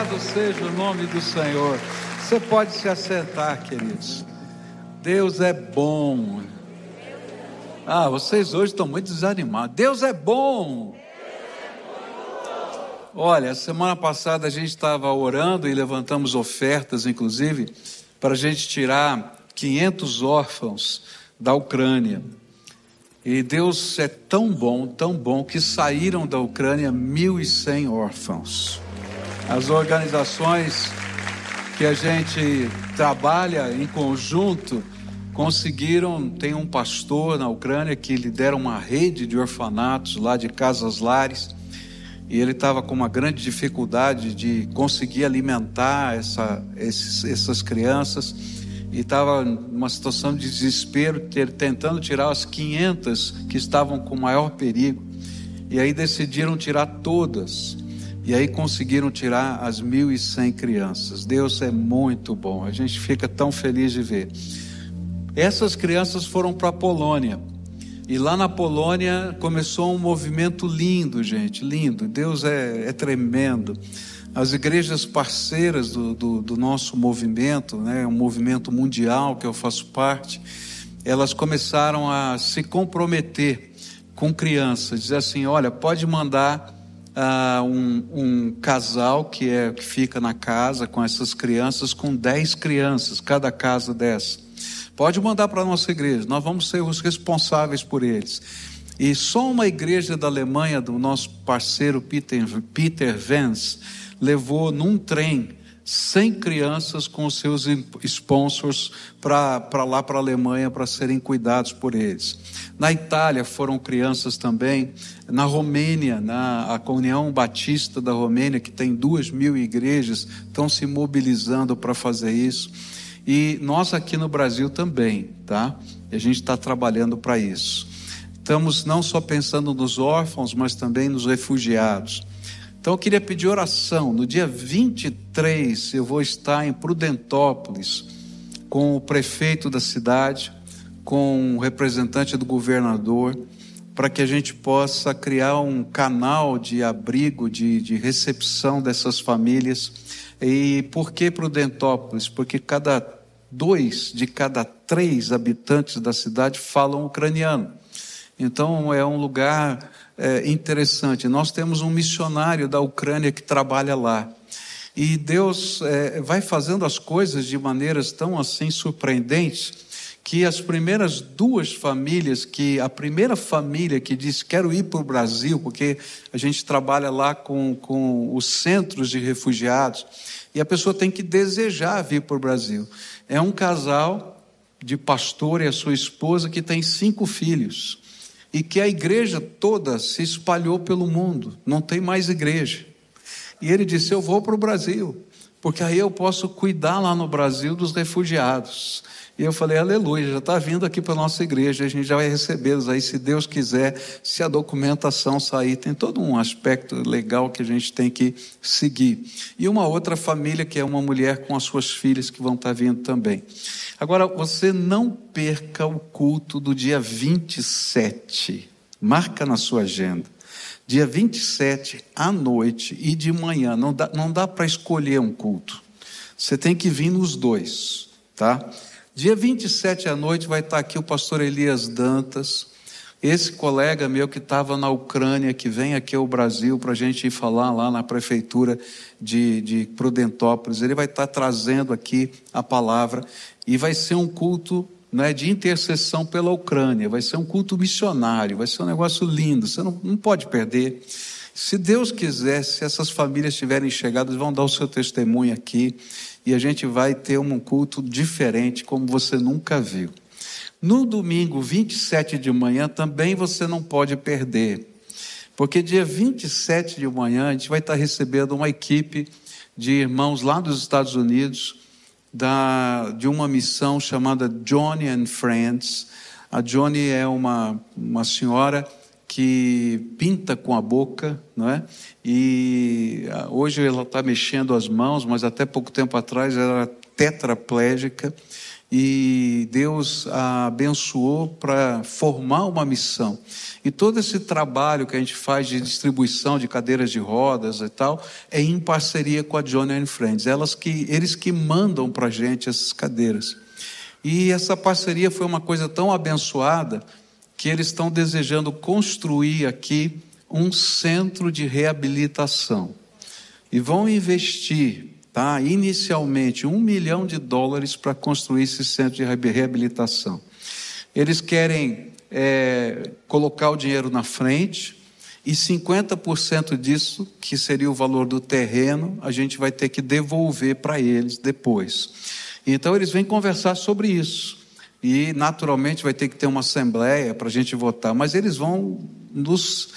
Louvado seja o nome do Senhor. Você pode se assentar, queridos. Deus é bom. Ah, vocês hoje estão muito desanimados. Deus é bom. Olha, semana passada a gente estava orando e levantamos ofertas, inclusive, para a gente tirar 500 órfãos da Ucrânia. E Deus é tão bom, tão bom, que saíram da Ucrânia 1.100 órfãos. As organizações que a gente trabalha em conjunto conseguiram. Tem um pastor na Ucrânia que lidera uma rede de orfanatos lá de casas lares. E ele estava com uma grande dificuldade de conseguir alimentar essa, esses, essas crianças e estava numa situação de desespero, tentando tirar as 500 que estavam com maior perigo. E aí decidiram tirar todas. E aí conseguiram tirar as 1.100 crianças. Deus é muito bom, a gente fica tão feliz de ver. Essas crianças foram para a Polônia. E lá na Polônia começou um movimento lindo, gente, lindo. Deus é, é tremendo. As igrejas parceiras do, do, do nosso movimento, né, um movimento mundial que eu faço parte, elas começaram a se comprometer com crianças, dizer assim: olha, pode mandar um, um, casal que, é, que fica na casa com essas crianças, com 10 crianças, cada casa dessa. Pode mandar para a nossa igreja, nós vamos ser os responsáveis por eles. E só uma igreja da Alemanha, do nosso parceiro Peter, Peter Vance, levou num trem 100 crianças com seus sponsors para lá para a Alemanha para serem cuidados por eles. Na Itália foram crianças também. Na Romênia, na a União Batista da Romênia, que tem duas mil igrejas, estão se mobilizando para fazer isso. E nós aqui no Brasil também, tá? E a gente está trabalhando para isso. Estamos não só pensando nos órfãos, mas também nos refugiados. Então eu queria pedir oração. No dia 23 eu vou estar em Prudentópolis com o prefeito da cidade, com o representante do governador, para que a gente possa criar um canal de abrigo, de, de recepção dessas famílias e por que Prudentópolis? Porque cada dois de cada três habitantes da cidade falam ucraniano. Então é um lugar é, interessante. Nós temos um missionário da Ucrânia que trabalha lá. E Deus é, vai fazendo as coisas de maneiras tão assim surpreendentes que as primeiras duas famílias, que a primeira família que disse quero ir para o Brasil, porque a gente trabalha lá com, com os centros de refugiados, e a pessoa tem que desejar vir para o Brasil. É um casal de pastor e a sua esposa que tem cinco filhos, e que a igreja toda se espalhou pelo mundo, não tem mais igreja. E ele disse: Eu vou para o Brasil, porque aí eu posso cuidar lá no Brasil dos refugiados. E eu falei, aleluia, já está vindo aqui para a nossa igreja, a gente já vai recebê-los aí, se Deus quiser, se a documentação sair, tem todo um aspecto legal que a gente tem que seguir. E uma outra família, que é uma mulher com as suas filhas que vão estar tá vindo também. Agora, você não perca o culto do dia 27, marca na sua agenda. Dia 27 à noite e de manhã, não dá, não dá para escolher um culto. Você tem que vir nos dois, tá? Dia 27 à noite vai estar aqui o pastor Elias Dantas, esse colega meu que estava na Ucrânia, que vem aqui ao Brasil para a gente ir falar lá na prefeitura de, de Prudentópolis. Ele vai estar trazendo aqui a palavra e vai ser um culto né, de intercessão pela Ucrânia, vai ser um culto missionário, vai ser um negócio lindo, você não, não pode perder. Se Deus quiser, se essas famílias estiverem chegadas, vão dar o seu testemunho aqui e a gente vai ter um culto diferente, como você nunca viu. No domingo 27 de manhã também você não pode perder, porque dia 27 de manhã a gente vai estar recebendo uma equipe de irmãos lá dos Estados Unidos, da, de uma missão chamada Johnny and Friends. A Johnny é uma, uma senhora que pinta com a boca, não é? E ah, hoje ela está mexendo as mãos, mas até pouco tempo atrás era tetraplégica e Deus a abençoou para formar uma missão. E todo esse trabalho que a gente faz de distribuição de cadeiras de rodas e tal, é em parceria com a Johnny and Friends. Elas que, eles que mandam para a gente essas cadeiras. E essa parceria foi uma coisa tão abençoada que eles estão desejando construir aqui um centro de reabilitação. E vão investir tá? inicialmente um milhão de dólares para construir esse centro de reabilitação. Eles querem é, colocar o dinheiro na frente e 50% disso, que seria o valor do terreno, a gente vai ter que devolver para eles depois. Então eles vêm conversar sobre isso. E naturalmente vai ter que ter uma assembleia para a gente votar, mas eles vão nos.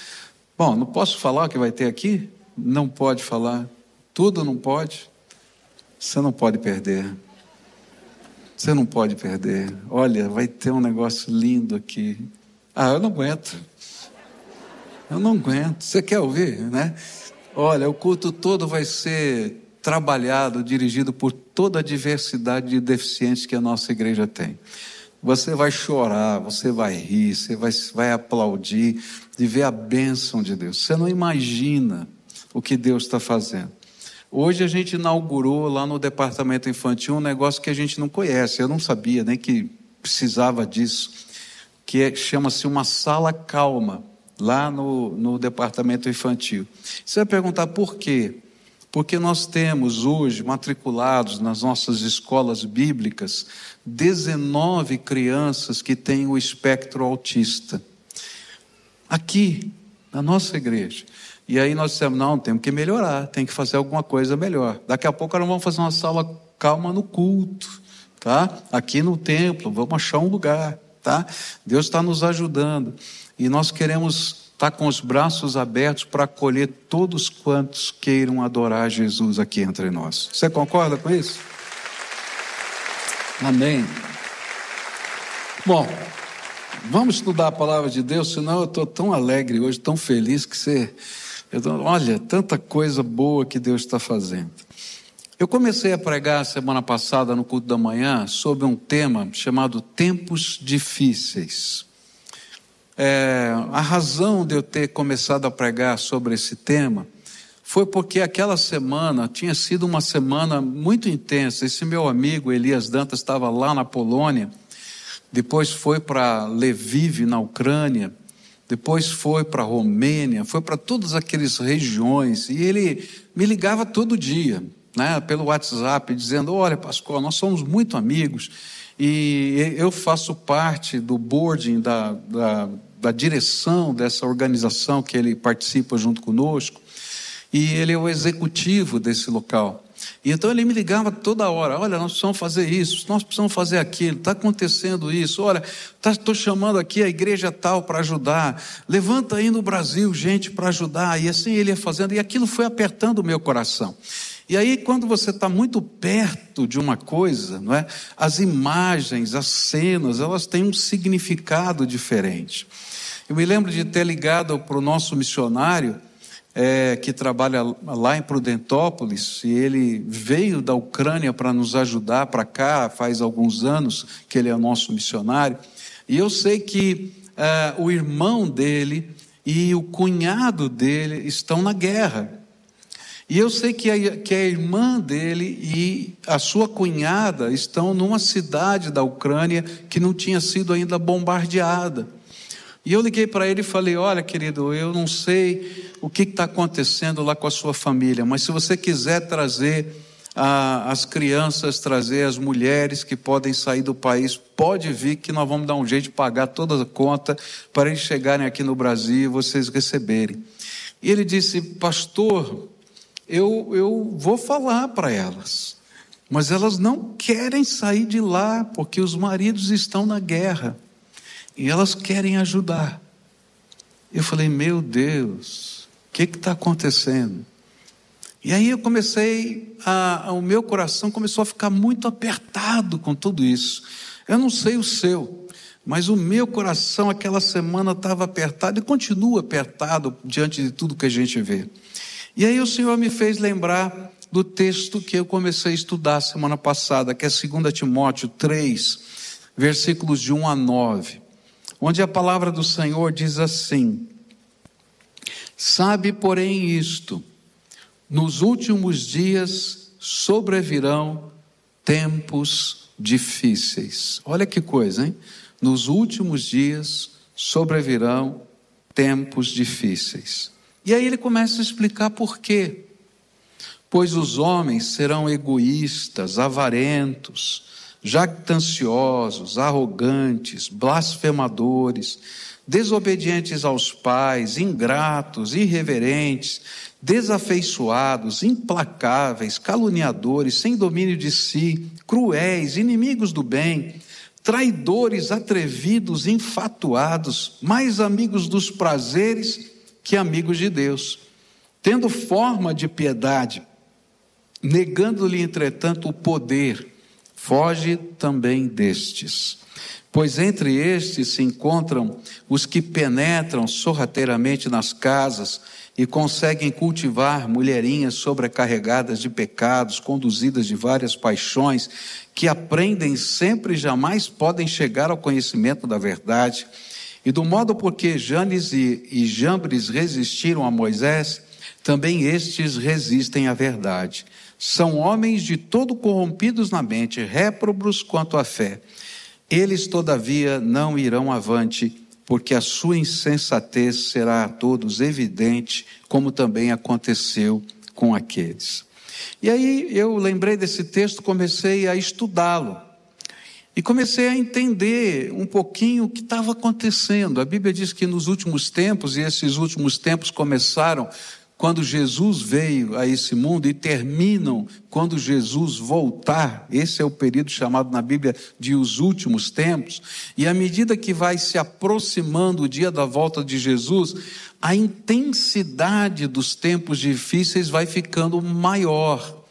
Bom, não posso falar o que vai ter aqui? Não pode falar. Tudo não pode. Você não pode perder. Você não pode perder. Olha, vai ter um negócio lindo aqui. Ah, eu não aguento. Eu não aguento. Você quer ouvir, né? Olha, o culto todo vai ser trabalhado, dirigido por toda a diversidade de deficientes que a nossa igreja tem. Você vai chorar, você vai rir, você vai, vai aplaudir de ver a bênção de Deus. Você não imagina o que Deus está fazendo. Hoje a gente inaugurou lá no departamento infantil um negócio que a gente não conhece, eu não sabia nem que precisava disso, que é, chama-se uma sala calma, lá no, no departamento infantil. Você vai perguntar por quê? Porque nós temos hoje matriculados nas nossas escolas bíblicas 19 crianças que têm o espectro autista. Aqui, na nossa igreja. E aí nós dissemos: não, temos que melhorar, tem que fazer alguma coisa melhor. Daqui a pouco nós vamos fazer uma sala calma no culto, tá? Aqui no templo, vamos achar um lugar, tá? Deus está nos ajudando. E nós queremos estar tá com os braços abertos para acolher todos quantos queiram adorar Jesus aqui entre nós. Você concorda com isso? Amém. Bom, vamos estudar a palavra de Deus, senão eu estou tão alegre hoje, tão feliz que você olha, tanta coisa boa que Deus está fazendo. Eu comecei a pregar semana passada no culto da manhã sobre um tema chamado Tempos Difíceis. É, a razão de eu ter começado a pregar sobre esse tema foi porque aquela semana tinha sido uma semana muito intensa. Esse meu amigo Elias Dantas estava lá na Polônia, depois foi para Lviv, na Ucrânia, depois foi para Romênia, foi para todas aquelas regiões, e ele me ligava todo dia, né, pelo WhatsApp, dizendo: Olha, Pascoal, nós somos muito amigos, e eu faço parte do boarding, da, da, da direção dessa organização que ele participa junto conosco, e ele é o executivo desse local. E então ele me ligava toda hora: olha, nós precisamos fazer isso, nós precisamos fazer aquilo, está acontecendo isso, olha, estou tá, chamando aqui a igreja tal para ajudar, levanta aí no Brasil gente para ajudar. E assim ele ia fazendo, e aquilo foi apertando o meu coração. E aí, quando você está muito perto de uma coisa, não é? as imagens, as cenas, elas têm um significado diferente. Eu me lembro de ter ligado para o nosso missionário é, que trabalha lá em Prudentópolis, e ele veio da Ucrânia para nos ajudar para cá, faz alguns anos que ele é nosso missionário, e eu sei que é, o irmão dele e o cunhado dele estão na guerra. E eu sei que a, que a irmã dele e a sua cunhada estão numa cidade da Ucrânia que não tinha sido ainda bombardeada. E eu liguei para ele e falei: Olha, querido, eu não sei o que está acontecendo lá com a sua família, mas se você quiser trazer as crianças, trazer as mulheres que podem sair do país, pode vir que nós vamos dar um jeito de pagar toda a conta para eles chegarem aqui no Brasil e vocês receberem. E ele disse: Pastor, eu, eu vou falar para elas, mas elas não querem sair de lá porque os maridos estão na guerra. E elas querem ajudar. Eu falei, meu Deus, o que está acontecendo? E aí eu comecei, a, a, o meu coração começou a ficar muito apertado com tudo isso. Eu não sei o seu, mas o meu coração aquela semana estava apertado e continua apertado diante de tudo que a gente vê. E aí o Senhor me fez lembrar do texto que eu comecei a estudar semana passada, que é 2 Timóteo 3, versículos de 1 a 9, onde a palavra do Senhor diz assim: Sabe, porém, isto, nos últimos dias sobrevirão tempos difíceis. Olha que coisa, hein? Nos últimos dias sobrevirão tempos difíceis. E aí ele começa a explicar por quê. Pois os homens serão egoístas, avarentos, jactanciosos, arrogantes, blasfemadores, desobedientes aos pais, ingratos, irreverentes, desafeiçoados, implacáveis, caluniadores, sem domínio de si, cruéis, inimigos do bem, traidores, atrevidos, infatuados, mais amigos dos prazeres que amigos de Deus, tendo forma de piedade, negando-lhe, entretanto, o poder, foge também destes. Pois entre estes se encontram os que penetram sorrateiramente nas casas e conseguem cultivar mulherinhas sobrecarregadas de pecados, conduzidas de várias paixões, que aprendem sempre e jamais podem chegar ao conhecimento da verdade. E do modo porque Janes e, e Jambres resistiram a Moisés, também estes resistem à verdade. São homens de todo corrompidos na mente, réprobos quanto à fé. Eles, todavia, não irão avante, porque a sua insensatez será a todos evidente, como também aconteceu com aqueles. E aí eu lembrei desse texto, comecei a estudá-lo. E comecei a entender um pouquinho o que estava acontecendo. A Bíblia diz que nos últimos tempos, e esses últimos tempos começaram quando Jesus veio a esse mundo e terminam quando Jesus voltar. Esse é o período chamado na Bíblia de os últimos tempos. E à medida que vai se aproximando o dia da volta de Jesus, a intensidade dos tempos difíceis vai ficando maior.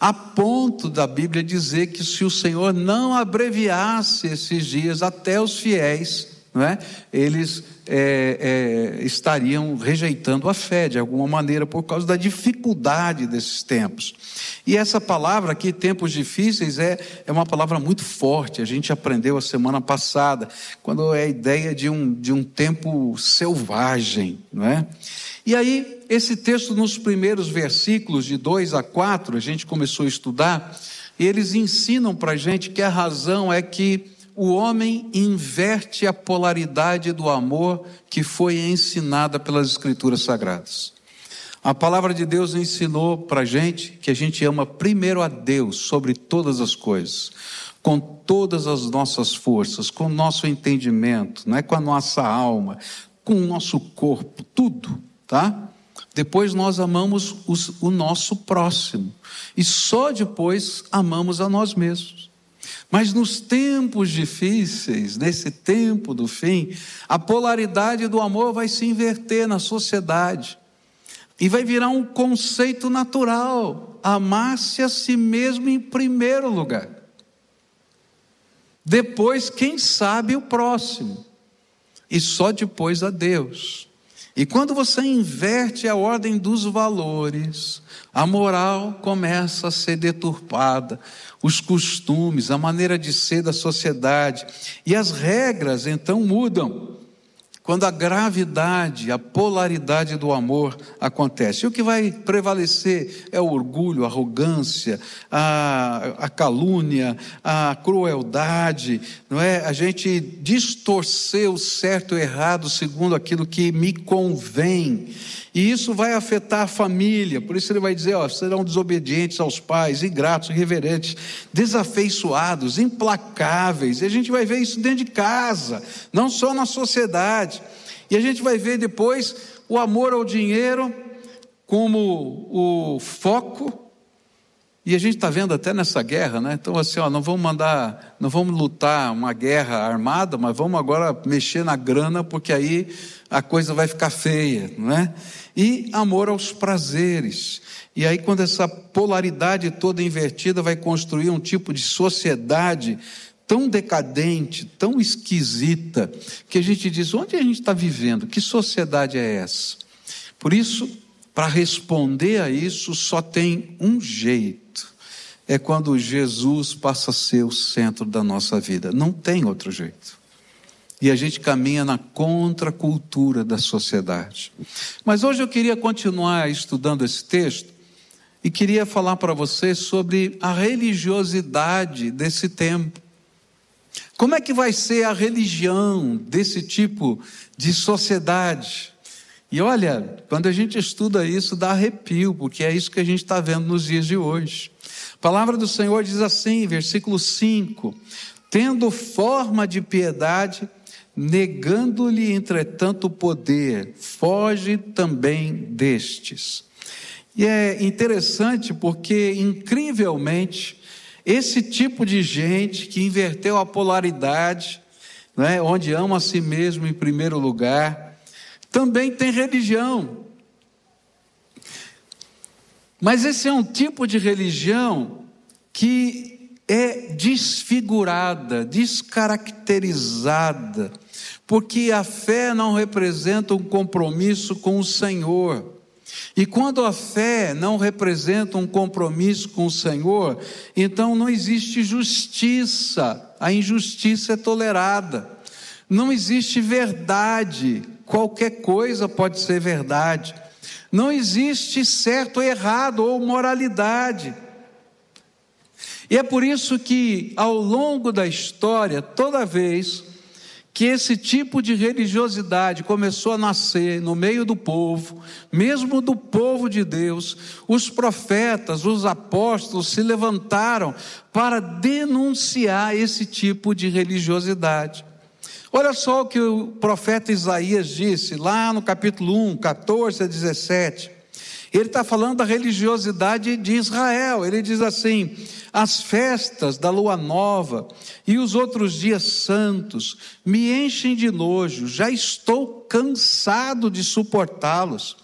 A ponto da Bíblia dizer que se o Senhor não abreviasse esses dias até os fiéis, não é? eles é, é, estariam rejeitando a fé de alguma maneira por causa da dificuldade desses tempos. E essa palavra aqui, tempos difíceis, é, é uma palavra muito forte. A gente aprendeu a semana passada, quando é a ideia de um, de um tempo selvagem, não é? E aí, esse texto, nos primeiros versículos, de 2 a 4, a gente começou a estudar, e eles ensinam para a gente que a razão é que o homem inverte a polaridade do amor que foi ensinada pelas Escrituras Sagradas. A palavra de Deus ensinou para a gente que a gente ama primeiro a Deus sobre todas as coisas, com todas as nossas forças, com o nosso entendimento, não é com a nossa alma, com o nosso corpo, tudo, tá? Depois nós amamos os, o nosso próximo e só depois amamos a nós mesmos. Mas nos tempos difíceis, nesse tempo do fim, a polaridade do amor vai se inverter na sociedade e vai virar um conceito natural: amar-se a si mesmo em primeiro lugar. Depois, quem sabe, o próximo, e só depois a Deus. E quando você inverte a ordem dos valores, a moral começa a ser deturpada, os costumes, a maneira de ser da sociedade. E as regras então mudam. Quando a gravidade, a polaridade do amor acontece. E o que vai prevalecer é o orgulho, a arrogância, a, a calúnia, a crueldade, não é? A gente distorcer o certo e o errado segundo aquilo que me convém. E isso vai afetar a família, por isso ele vai dizer: ó, serão desobedientes aos pais, ingratos, irreverentes, desafeiçoados, implacáveis. E a gente vai ver isso dentro de casa, não só na sociedade. E a gente vai ver depois o amor ao dinheiro como o foco e a gente está vendo até nessa guerra, né? Então, assim, ó, não vamos mandar, não vamos lutar uma guerra armada, mas vamos agora mexer na grana, porque aí a coisa vai ficar feia, não é? E amor aos prazeres. E aí, quando essa polaridade toda invertida vai construir um tipo de sociedade tão decadente, tão esquisita, que a gente diz: onde a gente está vivendo? Que sociedade é essa? Por isso, para responder a isso só tem um jeito. É quando Jesus passa a ser o centro da nossa vida. Não tem outro jeito. E a gente caminha na contracultura da sociedade. Mas hoje eu queria continuar estudando esse texto e queria falar para você sobre a religiosidade desse tempo. Como é que vai ser a religião desse tipo de sociedade? E olha, quando a gente estuda isso, dá arrepio, porque é isso que a gente está vendo nos dias de hoje. A palavra do Senhor diz assim, versículo 5: Tendo forma de piedade, negando-lhe, entretanto, o poder, foge também destes. E é interessante porque, incrivelmente, esse tipo de gente que inverteu a polaridade, né, onde ama a si mesmo em primeiro lugar, também tem religião. Mas esse é um tipo de religião que é desfigurada, descaracterizada, porque a fé não representa um compromisso com o Senhor. E quando a fé não representa um compromisso com o Senhor, então não existe justiça, a injustiça é tolerada. Não existe verdade, qualquer coisa pode ser verdade. Não existe certo errado ou moralidade. E é por isso que, ao longo da história, toda vez que esse tipo de religiosidade começou a nascer no meio do povo, mesmo do povo de Deus, os profetas, os apóstolos se levantaram para denunciar esse tipo de religiosidade. Olha só o que o profeta Isaías disse lá no capítulo 1, 14 a 17. Ele está falando da religiosidade de Israel. Ele diz assim: as festas da lua nova e os outros dias santos me enchem de nojo, já estou cansado de suportá-los.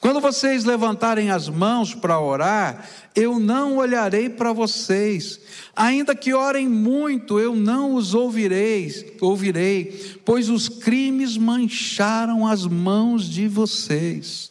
Quando vocês levantarem as mãos para orar, eu não olharei para vocês. Ainda que orem muito, eu não os ouvirei, ouvirei, pois os crimes mancharam as mãos de vocês.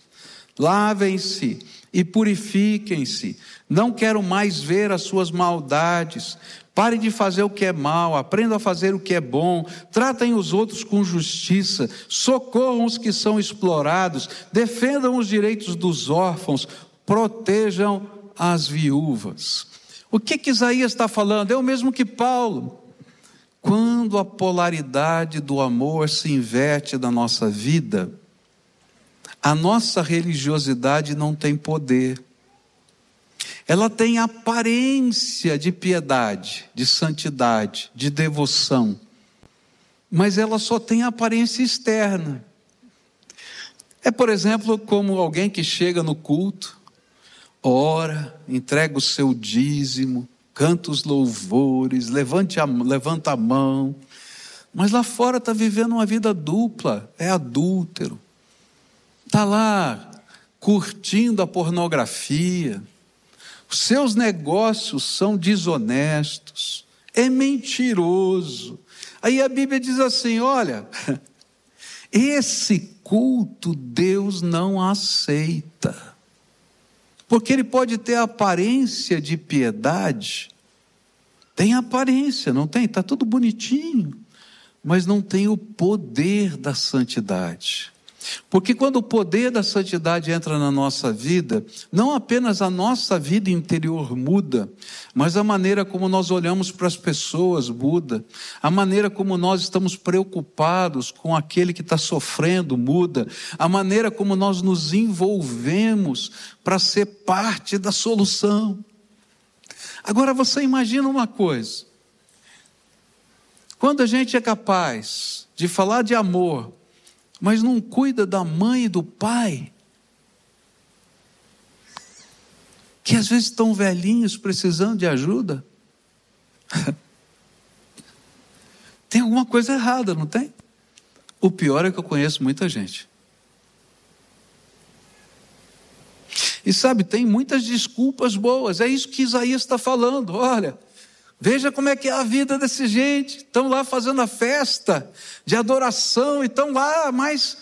Lavem-se e purifiquem-se. Não quero mais ver as suas maldades. Parem de fazer o que é mal, aprendam a fazer o que é bom, tratem os outros com justiça, socorram os que são explorados, defendam os direitos dos órfãos, protejam as viúvas. O que, que Isaías está falando? É o mesmo que Paulo. Quando a polaridade do amor se inverte na nossa vida, a nossa religiosidade não tem poder. Ela tem aparência de piedade, de santidade, de devoção, mas ela só tem aparência externa. É, por exemplo, como alguém que chega no culto, ora, entrega o seu dízimo, canta os louvores, levante a, levanta a mão, mas lá fora está vivendo uma vida dupla, é adúltero, está lá curtindo a pornografia, os seus negócios são desonestos, é mentiroso. Aí a Bíblia diz assim: olha, esse culto Deus não aceita, porque ele pode ter aparência de piedade, tem aparência, não tem? Está tudo bonitinho, mas não tem o poder da santidade. Porque quando o poder da santidade entra na nossa vida, não apenas a nossa vida interior muda, mas a maneira como nós olhamos para as pessoas muda, a maneira como nós estamos preocupados com aquele que está sofrendo muda, a maneira como nós nos envolvemos para ser parte da solução. Agora você imagina uma coisa. Quando a gente é capaz de falar de amor, mas não cuida da mãe e do pai, que às vezes estão velhinhos precisando de ajuda. tem alguma coisa errada, não tem? O pior é que eu conheço muita gente. E sabe, tem muitas desculpas boas, é isso que Isaías está falando. Olha, Veja como é que é a vida desse gente. Estão lá fazendo a festa de adoração e estão lá, mas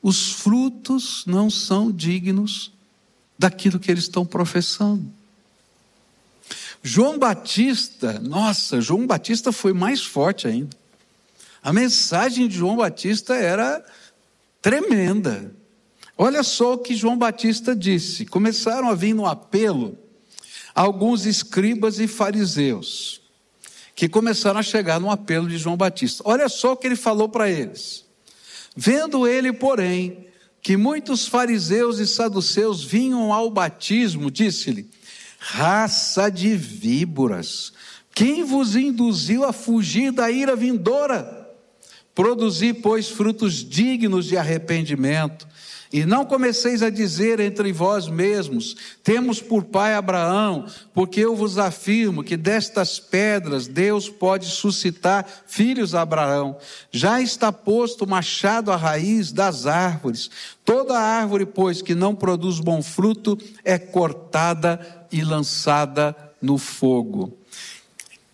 os frutos não são dignos daquilo que eles estão professando. João Batista, nossa, João Batista foi mais forte ainda. A mensagem de João Batista era tremenda. Olha só o que João Batista disse. Começaram a vir no apelo alguns escribas e fariseus, que começaram a chegar no apelo de João Batista. Olha só o que ele falou para eles. Vendo ele, porém, que muitos fariseus e saduceus vinham ao batismo, disse-lhe: Raça de víboras, quem vos induziu a fugir da ira vindoura? Produzi, pois, frutos dignos de arrependimento. E não comeceis a dizer entre vós mesmos: temos por pai Abraão, porque eu vos afirmo que destas pedras Deus pode suscitar filhos a Abraão. Já está posto o machado à raiz das árvores. Toda árvore, pois, que não produz bom fruto, é cortada e lançada no fogo.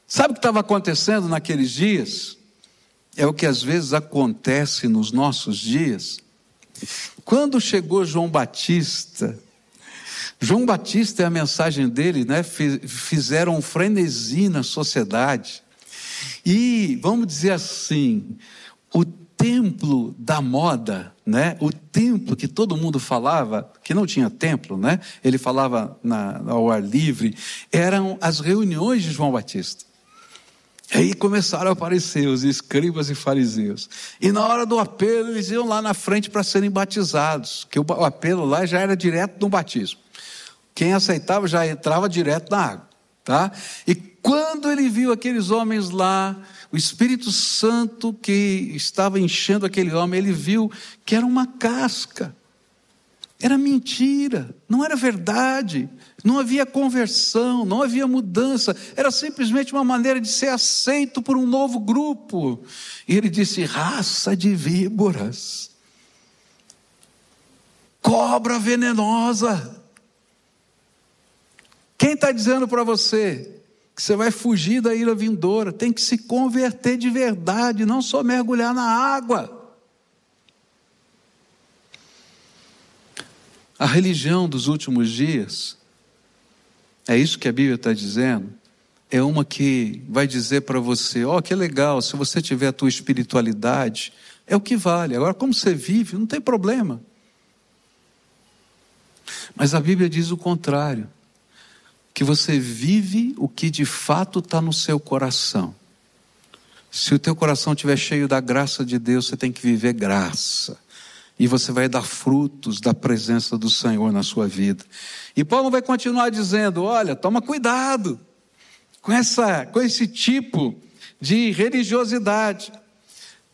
Sabe o que estava acontecendo naqueles dias? É o que às vezes acontece nos nossos dias. Quando chegou João Batista, João Batista e a mensagem dele, né, fizeram um frenesi na sociedade. E, vamos dizer assim, o templo da moda, né? O templo que todo mundo falava, que não tinha templo, né? Ele falava na, ao ar livre, eram as reuniões de João Batista. Aí começaram a aparecer os escribas e fariseus. E na hora do apelo, eles iam lá na frente para serem batizados, que o apelo lá já era direto no batismo. Quem aceitava já entrava direto na água, tá? E quando ele viu aqueles homens lá, o Espírito Santo que estava enchendo aquele homem, ele viu que era uma casca. Era mentira, não era verdade, não havia conversão, não havia mudança, era simplesmente uma maneira de ser aceito por um novo grupo. E ele disse: raça de víboras, cobra venenosa. Quem está dizendo para você que você vai fugir da ira vindoura? Tem que se converter de verdade, não só mergulhar na água. A religião dos últimos dias, é isso que a Bíblia está dizendo, é uma que vai dizer para você: ó, oh, que legal, se você tiver a tua espiritualidade, é o que vale. Agora, como você vive, não tem problema. Mas a Bíblia diz o contrário: que você vive o que de fato está no seu coração. Se o teu coração estiver cheio da graça de Deus, você tem que viver graça e você vai dar frutos da presença do Senhor na sua vida. E Paulo vai continuar dizendo: olha, toma cuidado com, essa, com esse tipo de religiosidade.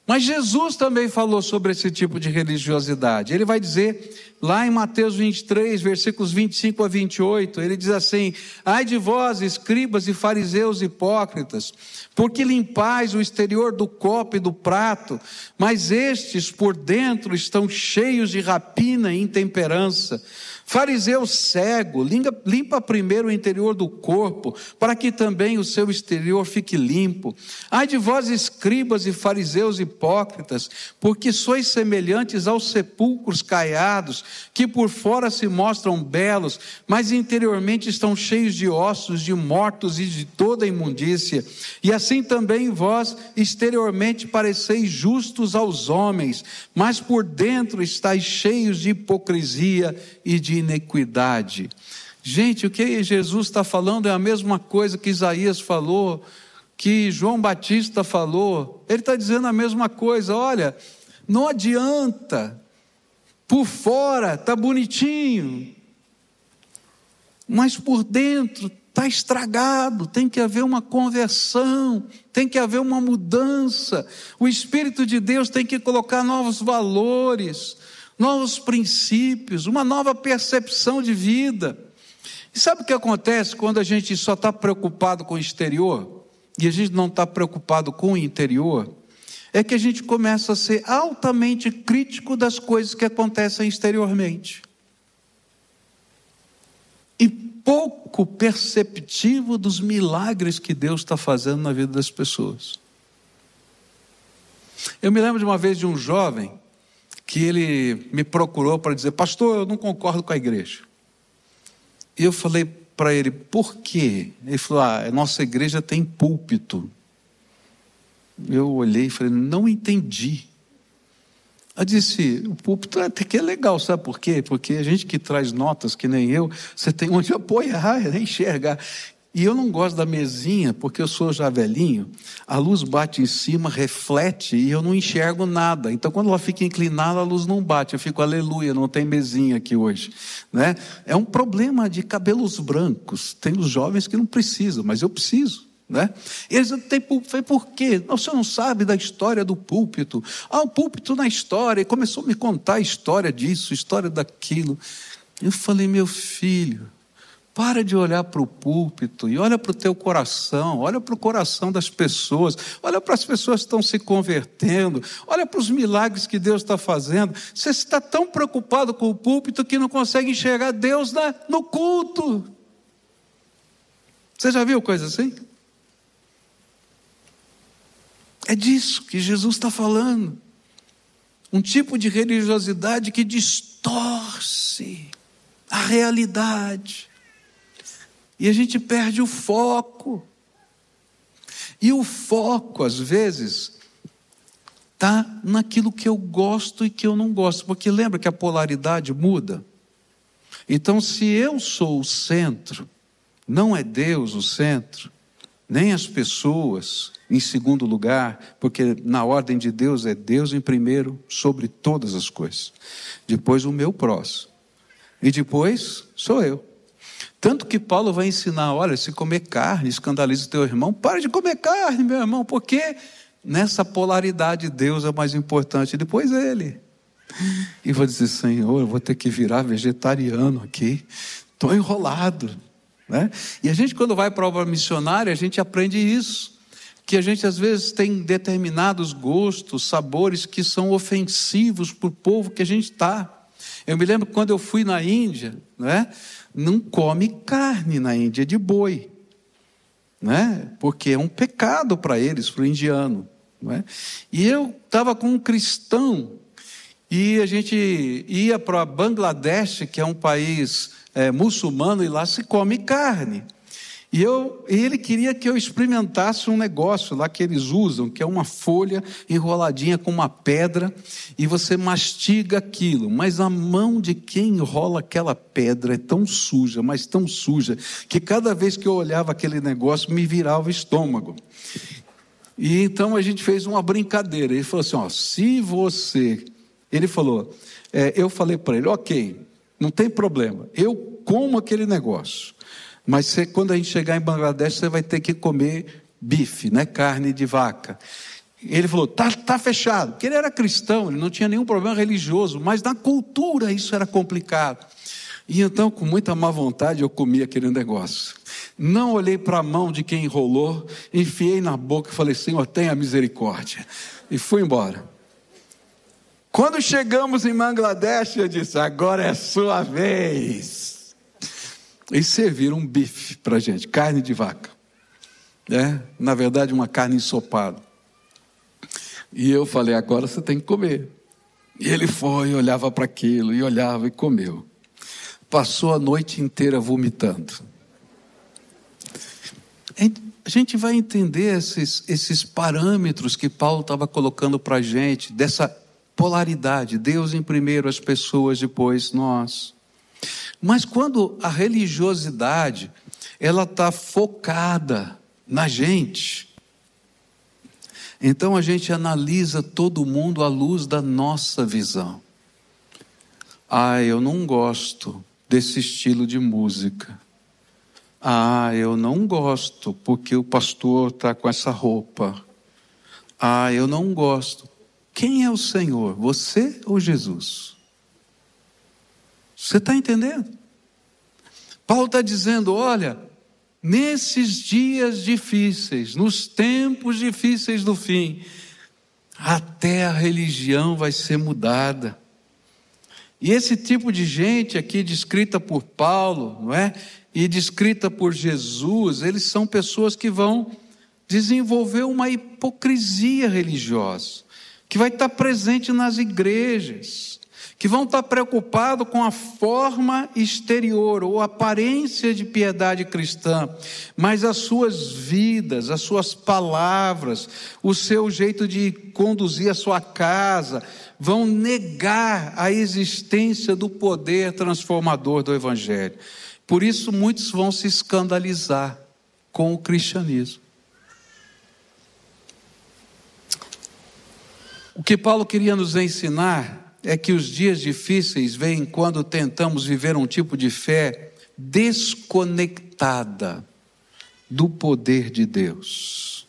Mas Jesus também falou sobre esse tipo de religiosidade. Ele vai dizer lá em Mateus 23, versículos 25 a 28, ele diz assim: Ai de vós, escribas e fariseus hipócritas, porque limpais o exterior do copo e do prato, mas estes por dentro estão cheios de rapina e intemperança. Fariseu cego, limpa primeiro o interior do corpo, para que também o seu exterior fique limpo. Ai de vós, escribas e fariseus hipócritas, porque sois semelhantes aos sepulcros caiados, que por fora se mostram belos, mas interiormente estão cheios de ossos, de mortos e de toda imundícia. E assim também vós, exteriormente, pareceis justos aos homens, mas por dentro estáis cheios de hipocrisia e de iniquidade. Gente, o que Jesus está falando é a mesma coisa que Isaías falou, que João Batista falou. Ele está dizendo a mesma coisa. Olha, não adianta, por fora está bonitinho, mas por dentro está estragado, tem que haver uma conversão, tem que haver uma mudança. O Espírito de Deus tem que colocar novos valores, novos princípios, uma nova percepção de vida. E sabe o que acontece quando a gente só está preocupado com o exterior e a gente não está preocupado com o interior? É que a gente começa a ser altamente crítico das coisas que acontecem exteriormente e pouco perceptivo dos milagres que Deus está fazendo na vida das pessoas. Eu me lembro de uma vez de um jovem que ele me procurou para dizer: Pastor, eu não concordo com a igreja. E eu falei para ele: Por quê? Ele falou: Ah, nossa igreja tem púlpito. Eu olhei e falei: Não entendi. Eu disse: O púlpito até que é legal, sabe por quê? Porque a gente que traz notas, que nem eu, você tem onde apoiar, enxergar. E eu não gosto da mesinha, porque eu sou já velhinho, a luz bate em cima, reflete e eu não enxergo nada. Então, quando ela fica inclinada, a luz não bate. Eu fico, aleluia, não tem mesinha aqui hoje. Né? É um problema de cabelos brancos. Tem os jovens que não precisam, mas eu preciso. Né? Eles têm por quê? O senhor não sabe da história do púlpito. Ah, o púlpito na história, e começou a me contar a história disso, a história daquilo. Eu falei, meu filho, para de olhar para o púlpito e olha para o teu coração, olha para o coração das pessoas, olha para as pessoas que estão se convertendo, olha para os milagres que Deus está fazendo. Você está tão preocupado com o púlpito que não consegue enxergar Deus na, no culto. Você já viu coisa assim? É disso que Jesus está falando. Um tipo de religiosidade que distorce a realidade e a gente perde o foco. E o foco, às vezes, está naquilo que eu gosto e que eu não gosto, porque lembra que a polaridade muda? Então, se eu sou o centro, não é Deus o centro, nem as pessoas em segundo lugar, porque na ordem de Deus é Deus em primeiro sobre todas as coisas, depois o meu próximo, e depois sou eu. Tanto que Paulo vai ensinar: olha, se comer carne escandaliza o teu irmão, pare de comer carne, meu irmão, porque nessa polaridade Deus é mais importante, depois ele. E vou dizer: Senhor, eu vou ter que virar vegetariano aqui, estou enrolado. Né? E a gente, quando vai para a obra missionária, a gente aprende isso. Que a gente às vezes tem determinados gostos, sabores que são ofensivos para o povo que a gente está. Eu me lembro quando eu fui na Índia, né? não come carne na Índia de boi, né? porque é um pecado para eles, para o indiano. Né? E eu estava com um cristão e a gente ia para Bangladesh, que é um país é, muçulmano, e lá se come carne. E eu, ele queria que eu experimentasse um negócio lá que eles usam, que é uma folha enroladinha com uma pedra, e você mastiga aquilo. Mas a mão de quem enrola aquela pedra é tão suja, mas tão suja, que cada vez que eu olhava aquele negócio me virava o estômago. E então a gente fez uma brincadeira. Ele falou assim: ó, se você. Ele falou, é, eu falei para ele, ok, não tem problema, eu como aquele negócio. Mas você, quando a gente chegar em Bangladesh, você vai ter que comer bife, né? carne de vaca. Ele falou, tá, tá fechado. Porque ele era cristão, ele não tinha nenhum problema religioso, mas na cultura isso era complicado. E então, com muita má vontade, eu comi aquele negócio. Não olhei para a mão de quem enrolou, enfiei na boca e falei, Senhor, tenha misericórdia. E fui embora. Quando chegamos em Bangladesh, eu disse, agora é sua vez. E serviram um bife para gente, carne de vaca. É, na verdade, uma carne ensopada. E eu falei, agora você tem que comer. E ele foi, olhava para aquilo, e olhava e comeu. Passou a noite inteira vomitando. A gente vai entender esses, esses parâmetros que Paulo estava colocando para a gente, dessa polaridade: Deus em primeiro, as pessoas depois, nós. Mas quando a religiosidade ela está focada na gente, então a gente analisa todo mundo à luz da nossa visão. Ah, eu não gosto desse estilo de música. Ah, eu não gosto porque o pastor está com essa roupa. Ah, eu não gosto. Quem é o Senhor? Você ou Jesus? Você está entendendo? Paulo está dizendo: olha, nesses dias difíceis, nos tempos difíceis do fim, até a religião vai ser mudada. E esse tipo de gente aqui descrita por Paulo, não é? E descrita por Jesus, eles são pessoas que vão desenvolver uma hipocrisia religiosa. que vai estar presente nas igrejas, que vão estar preocupados com a forma exterior ou aparência de piedade cristã, mas as suas vidas, as suas palavras, o seu jeito de conduzir a sua casa, vão negar a existência do poder transformador do Evangelho. Por isso, muitos vão se escandalizar com o cristianismo. O que Paulo queria nos ensinar é que os dias difíceis vêm quando tentamos viver um tipo de fé desconectada do poder de Deus.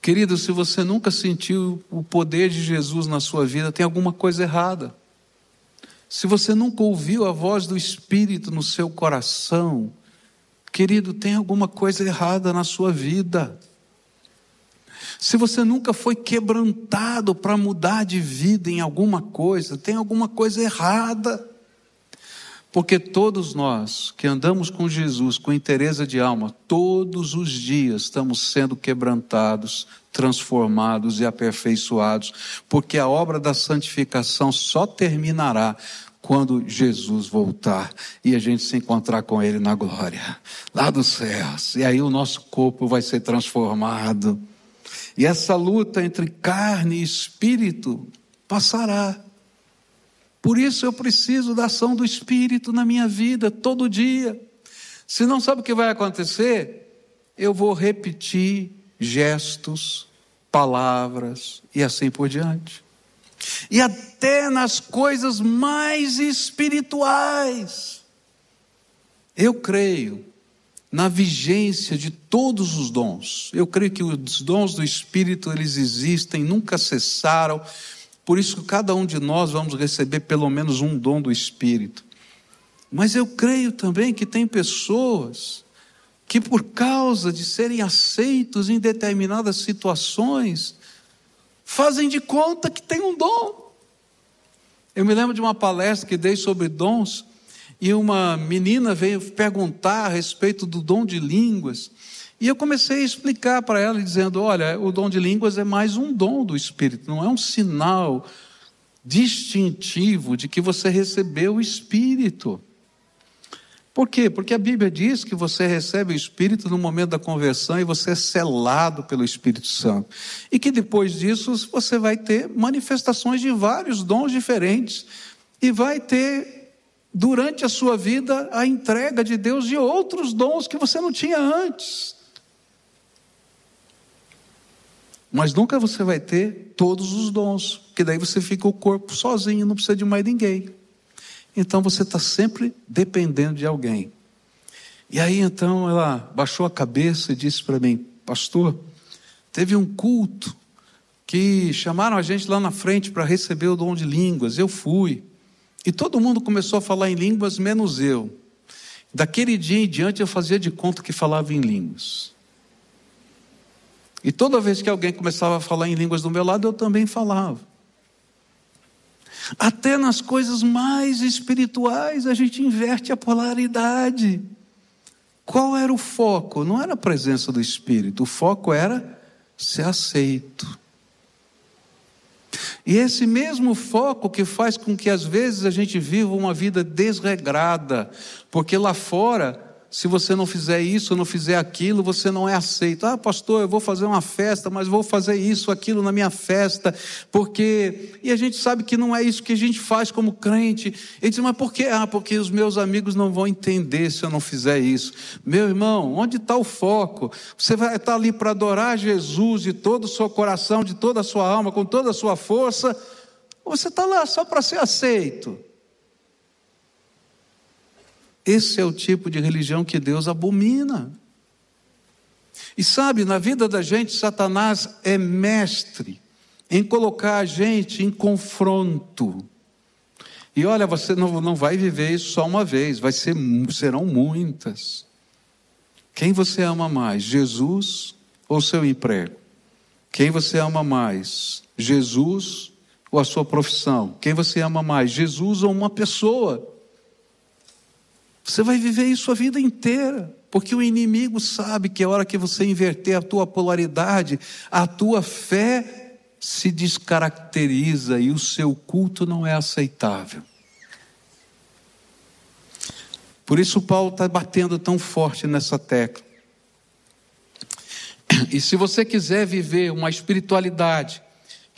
Querido, se você nunca sentiu o poder de Jesus na sua vida, tem alguma coisa errada. Se você nunca ouviu a voz do Espírito no seu coração, querido, tem alguma coisa errada na sua vida. Se você nunca foi quebrantado para mudar de vida em alguma coisa, tem alguma coisa errada. Porque todos nós que andamos com Jesus com interesse de alma, todos os dias estamos sendo quebrantados, transformados e aperfeiçoados, porque a obra da santificação só terminará quando Jesus voltar e a gente se encontrar com Ele na glória, lá dos céus. E aí o nosso corpo vai ser transformado. E essa luta entre carne e espírito passará. Por isso eu preciso da ação do espírito na minha vida todo dia. Se não sabe o que vai acontecer, eu vou repetir gestos, palavras e assim por diante. E até nas coisas mais espirituais. Eu creio na vigência de todos os dons. Eu creio que os dons do Espírito eles existem, nunca cessaram. Por isso cada um de nós vamos receber pelo menos um dom do Espírito. Mas eu creio também que tem pessoas que por causa de serem aceitos em determinadas situações, fazem de conta que tem um dom. Eu me lembro de uma palestra que dei sobre dons, e uma menina veio perguntar a respeito do dom de línguas. E eu comecei a explicar para ela, dizendo: olha, o dom de línguas é mais um dom do Espírito, não é um sinal distintivo de que você recebeu o Espírito. Por quê? Porque a Bíblia diz que você recebe o Espírito no momento da conversão e você é selado pelo Espírito Santo. E que depois disso você vai ter manifestações de vários dons diferentes. E vai ter durante a sua vida a entrega de Deus de outros dons que você não tinha antes. Mas nunca você vai ter todos os dons, porque daí você fica o corpo sozinho, não precisa de mais ninguém. Então você está sempre dependendo de alguém. E aí então ela baixou a cabeça e disse para mim, pastor, teve um culto que chamaram a gente lá na frente para receber o dom de línguas. Eu fui. E todo mundo começou a falar em línguas, menos eu. Daquele dia em diante eu fazia de conta que falava em línguas. E toda vez que alguém começava a falar em línguas do meu lado, eu também falava. Até nas coisas mais espirituais a gente inverte a polaridade. Qual era o foco? Não era a presença do Espírito, o foco era ser aceito. E esse mesmo foco que faz com que às vezes a gente viva uma vida desregrada, porque lá fora se você não fizer isso, não fizer aquilo, você não é aceito. Ah, pastor, eu vou fazer uma festa, mas vou fazer isso, aquilo na minha festa, porque. E a gente sabe que não é isso que a gente faz como crente. Ele diz, mas por quê? Ah, porque os meus amigos não vão entender se eu não fizer isso. Meu irmão, onde está o foco? Você vai estar ali para adorar Jesus de todo o seu coração, de toda a sua alma, com toda a sua força, ou você está lá só para ser aceito? Esse é o tipo de religião que Deus abomina. E sabe, na vida da gente, Satanás é mestre em colocar a gente em confronto. E olha, você não, não vai viver isso só uma vez, vai ser, serão muitas. Quem você ama mais, Jesus ou seu emprego? Quem você ama mais, Jesus ou a sua profissão? Quem você ama mais, Jesus ou uma pessoa? Você vai viver isso a vida inteira, porque o inimigo sabe que a hora que você inverter a tua polaridade, a tua fé se descaracteriza e o seu culto não é aceitável. Por isso, Paulo está batendo tão forte nessa tecla. E se você quiser viver uma espiritualidade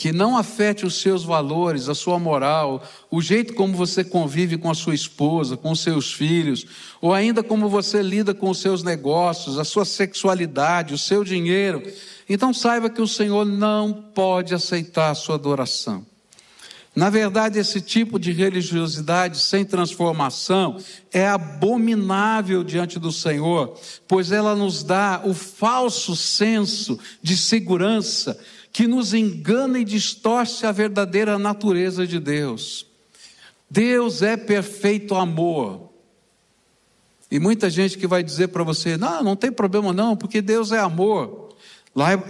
que não afete os seus valores, a sua moral, o jeito como você convive com a sua esposa, com os seus filhos, ou ainda como você lida com os seus negócios, a sua sexualidade, o seu dinheiro, então saiba que o Senhor não pode aceitar a sua adoração. Na verdade, esse tipo de religiosidade sem transformação é abominável diante do Senhor, pois ela nos dá o falso senso de segurança que nos engana e distorce a verdadeira natureza de Deus. Deus é perfeito amor. E muita gente que vai dizer para você: não, não tem problema não, porque Deus é amor.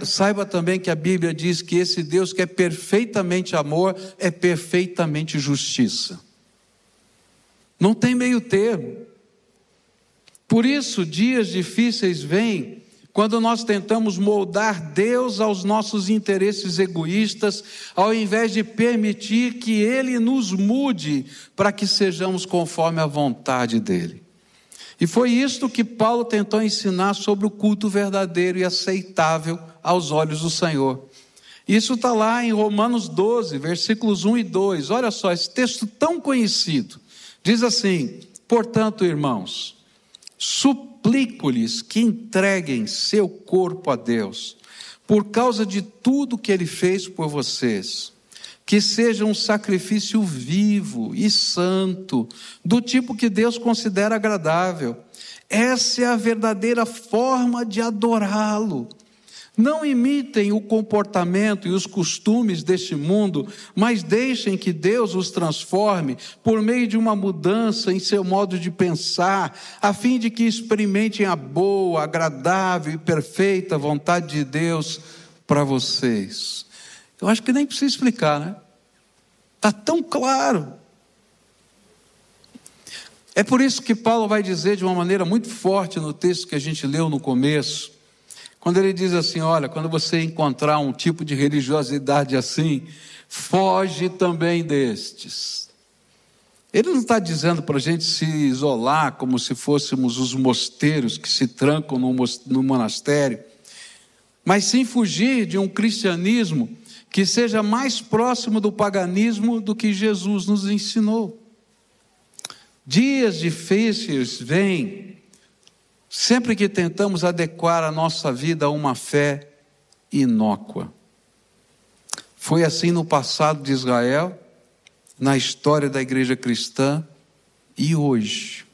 Saiba também que a Bíblia diz que esse Deus que é perfeitamente amor é perfeitamente justiça. Não tem meio termo. Por isso, dias difíceis vêm quando nós tentamos moldar Deus aos nossos interesses egoístas, ao invés de permitir que Ele nos mude para que sejamos conforme a vontade dEle. E foi isto que Paulo tentou ensinar sobre o culto verdadeiro e aceitável aos olhos do Senhor. Isso está lá em Romanos 12, versículos 1 e 2. Olha só, esse texto tão conhecido. Diz assim: Portanto, irmãos, suplico-lhes que entreguem seu corpo a Deus, por causa de tudo que ele fez por vocês. Que seja um sacrifício vivo e santo, do tipo que Deus considera agradável. Essa é a verdadeira forma de adorá-lo. Não imitem o comportamento e os costumes deste mundo, mas deixem que Deus os transforme por meio de uma mudança em seu modo de pensar, a fim de que experimentem a boa, agradável e perfeita vontade de Deus para vocês. Eu acho que nem precisa explicar, né? Está tão claro. É por isso que Paulo vai dizer de uma maneira muito forte no texto que a gente leu no começo quando ele diz assim: olha, quando você encontrar um tipo de religiosidade assim, foge também destes. Ele não está dizendo para a gente se isolar como se fôssemos os mosteiros que se trancam no monastério, mas sim fugir de um cristianismo que seja mais próximo do paganismo do que Jesus nos ensinou. Dias difíceis vêm sempre que tentamos adequar a nossa vida a uma fé inócua. Foi assim no passado de Israel, na história da igreja cristã e hoje.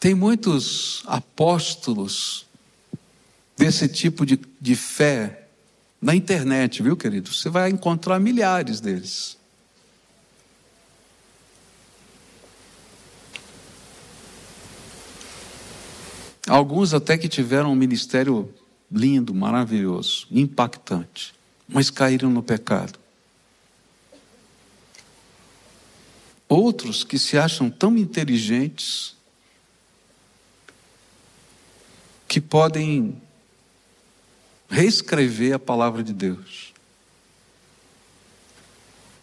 Tem muitos apóstolos desse tipo de, de fé na internet, viu, querido? Você vai encontrar milhares deles. Alguns até que tiveram um ministério lindo, maravilhoso, impactante, mas caíram no pecado. Outros que se acham tão inteligentes que podem reescrever a palavra de Deus.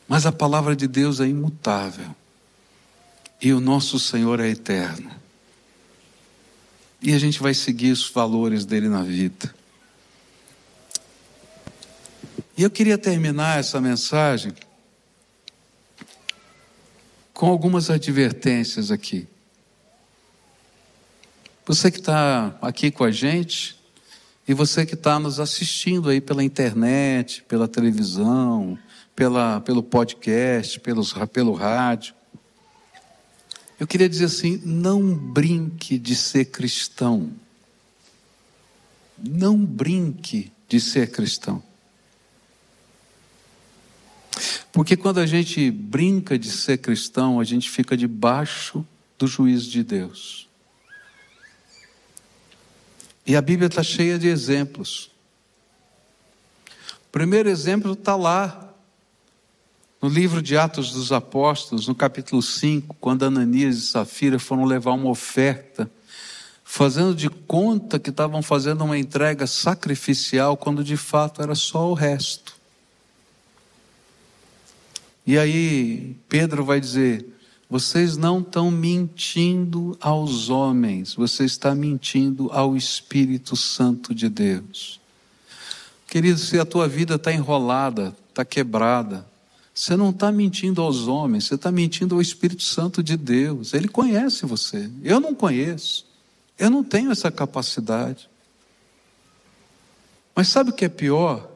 Mas a palavra de Deus é imutável. E o nosso Senhor é eterno. E a gente vai seguir os valores dele na vida. E eu queria terminar essa mensagem com algumas advertências aqui. Você que está aqui com a gente e você que está nos assistindo aí pela internet, pela televisão, pela, pelo podcast, pelos, pelo rádio. Eu queria dizer assim: não brinque de ser cristão. Não brinque de ser cristão. Porque quando a gente brinca de ser cristão, a gente fica debaixo do juízo de Deus. E a Bíblia está cheia de exemplos. O primeiro exemplo está lá, no livro de Atos dos Apóstolos, no capítulo 5, quando Ananias e Safira foram levar uma oferta, fazendo de conta que estavam fazendo uma entrega sacrificial, quando de fato era só o resto. E aí Pedro vai dizer: vocês não estão mentindo aos homens, você está mentindo ao Espírito Santo de Deus. Querido, se a tua vida está enrolada, está quebrada, você não está mentindo aos homens, você está mentindo ao Espírito Santo de Deus. Ele conhece você, eu não conheço, eu não tenho essa capacidade. Mas sabe o que é pior?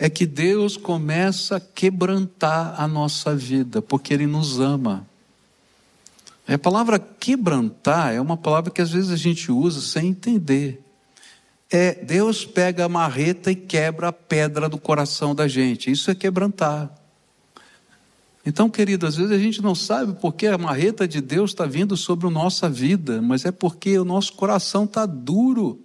é que Deus começa a quebrantar a nossa vida, porque Ele nos ama. A palavra quebrantar é uma palavra que às vezes a gente usa sem entender. É Deus pega a marreta e quebra a pedra do coração da gente. Isso é quebrantar. Então, querido, às vezes a gente não sabe porque a marreta de Deus está vindo sobre a nossa vida, mas é porque o nosso coração está duro.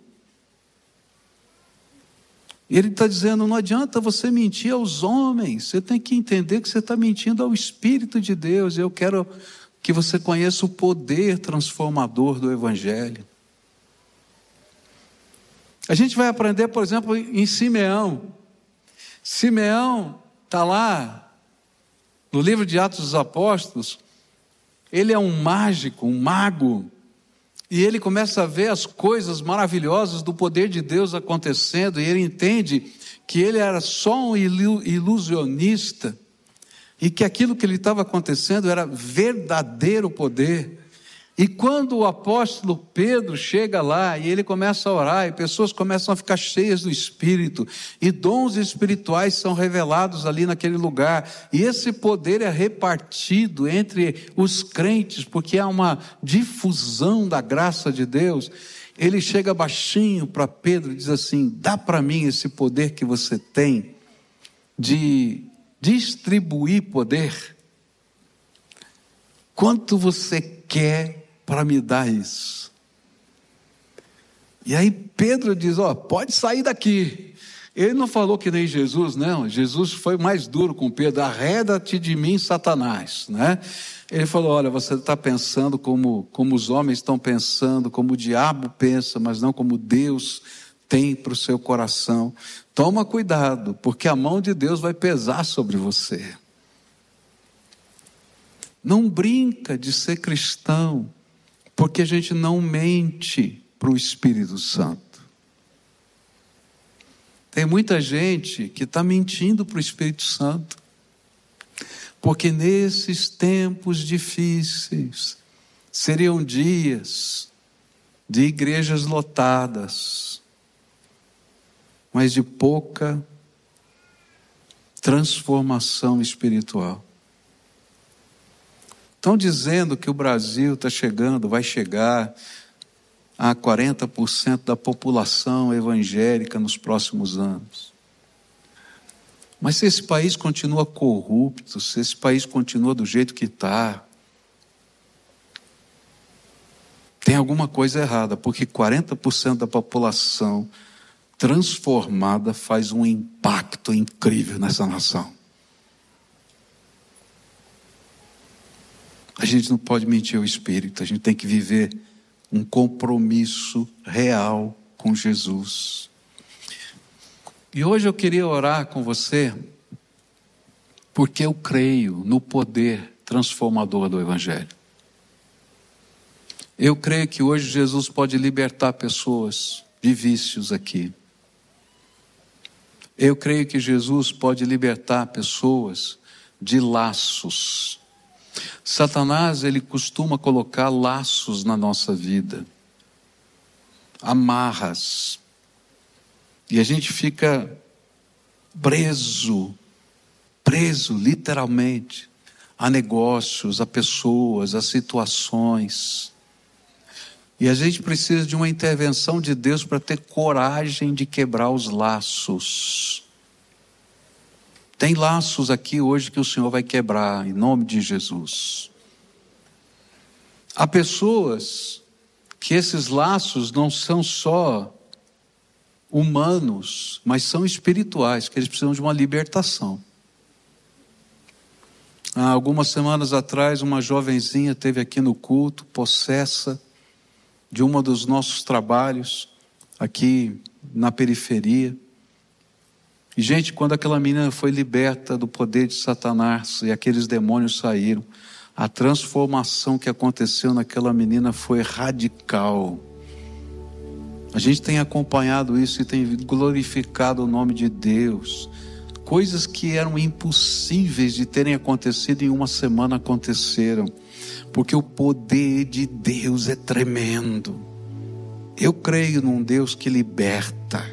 Ele está dizendo: não adianta você mentir aos homens, você tem que entender que você está mentindo ao Espírito de Deus. Eu quero que você conheça o poder transformador do Evangelho. A gente vai aprender, por exemplo, em Simeão. Simeão está lá no livro de Atos dos Apóstolos. Ele é um mágico, um mago. E ele começa a ver as coisas maravilhosas do poder de Deus acontecendo, e ele entende que ele era só um ilusionista, e que aquilo que ele estava acontecendo era verdadeiro poder. E quando o apóstolo Pedro chega lá e ele começa a orar, e pessoas começam a ficar cheias do Espírito, e dons espirituais são revelados ali naquele lugar, e esse poder é repartido entre os crentes, porque há uma difusão da graça de Deus. Ele chega baixinho para Pedro e diz assim: dá para mim esse poder que você tem de distribuir poder. Quanto você quer para me dar isso. E aí Pedro diz: Ó, pode sair daqui. Ele não falou que nem Jesus, não. Jesus foi mais duro com Pedro: arreda-te de mim, Satanás, né? Ele falou: Olha, você está pensando como, como os homens estão pensando, como o diabo pensa, mas não como Deus tem para o seu coração. Toma cuidado, porque a mão de Deus vai pesar sobre você. Não brinca de ser cristão. Porque a gente não mente para o Espírito Santo. Tem muita gente que está mentindo para o Espírito Santo. Porque nesses tempos difíceis, seriam dias de igrejas lotadas, mas de pouca transformação espiritual. Estão dizendo que o Brasil está chegando, vai chegar a 40% da população evangélica nos próximos anos. Mas se esse país continua corrupto, se esse país continua do jeito que está, tem alguma coisa errada, porque 40% da população transformada faz um impacto incrível nessa nação. A gente não pode mentir ao espírito, a gente tem que viver um compromisso real com Jesus. E hoje eu queria orar com você, porque eu creio no poder transformador do Evangelho. Eu creio que hoje Jesus pode libertar pessoas de vícios aqui. Eu creio que Jesus pode libertar pessoas de laços Satanás, ele costuma colocar laços na nossa vida, amarras, e a gente fica preso, preso literalmente a negócios, a pessoas, a situações. E a gente precisa de uma intervenção de Deus para ter coragem de quebrar os laços. Tem laços aqui hoje que o Senhor vai quebrar, em nome de Jesus. Há pessoas que esses laços não são só humanos, mas são espirituais, que eles precisam de uma libertação. Há algumas semanas atrás, uma jovenzinha teve aqui no culto, possessa de um dos nossos trabalhos aqui na periferia. E, gente, quando aquela menina foi liberta do poder de Satanás e aqueles demônios saíram, a transformação que aconteceu naquela menina foi radical. A gente tem acompanhado isso e tem glorificado o nome de Deus. Coisas que eram impossíveis de terem acontecido em uma semana aconteceram, porque o poder de Deus é tremendo. Eu creio num Deus que liberta,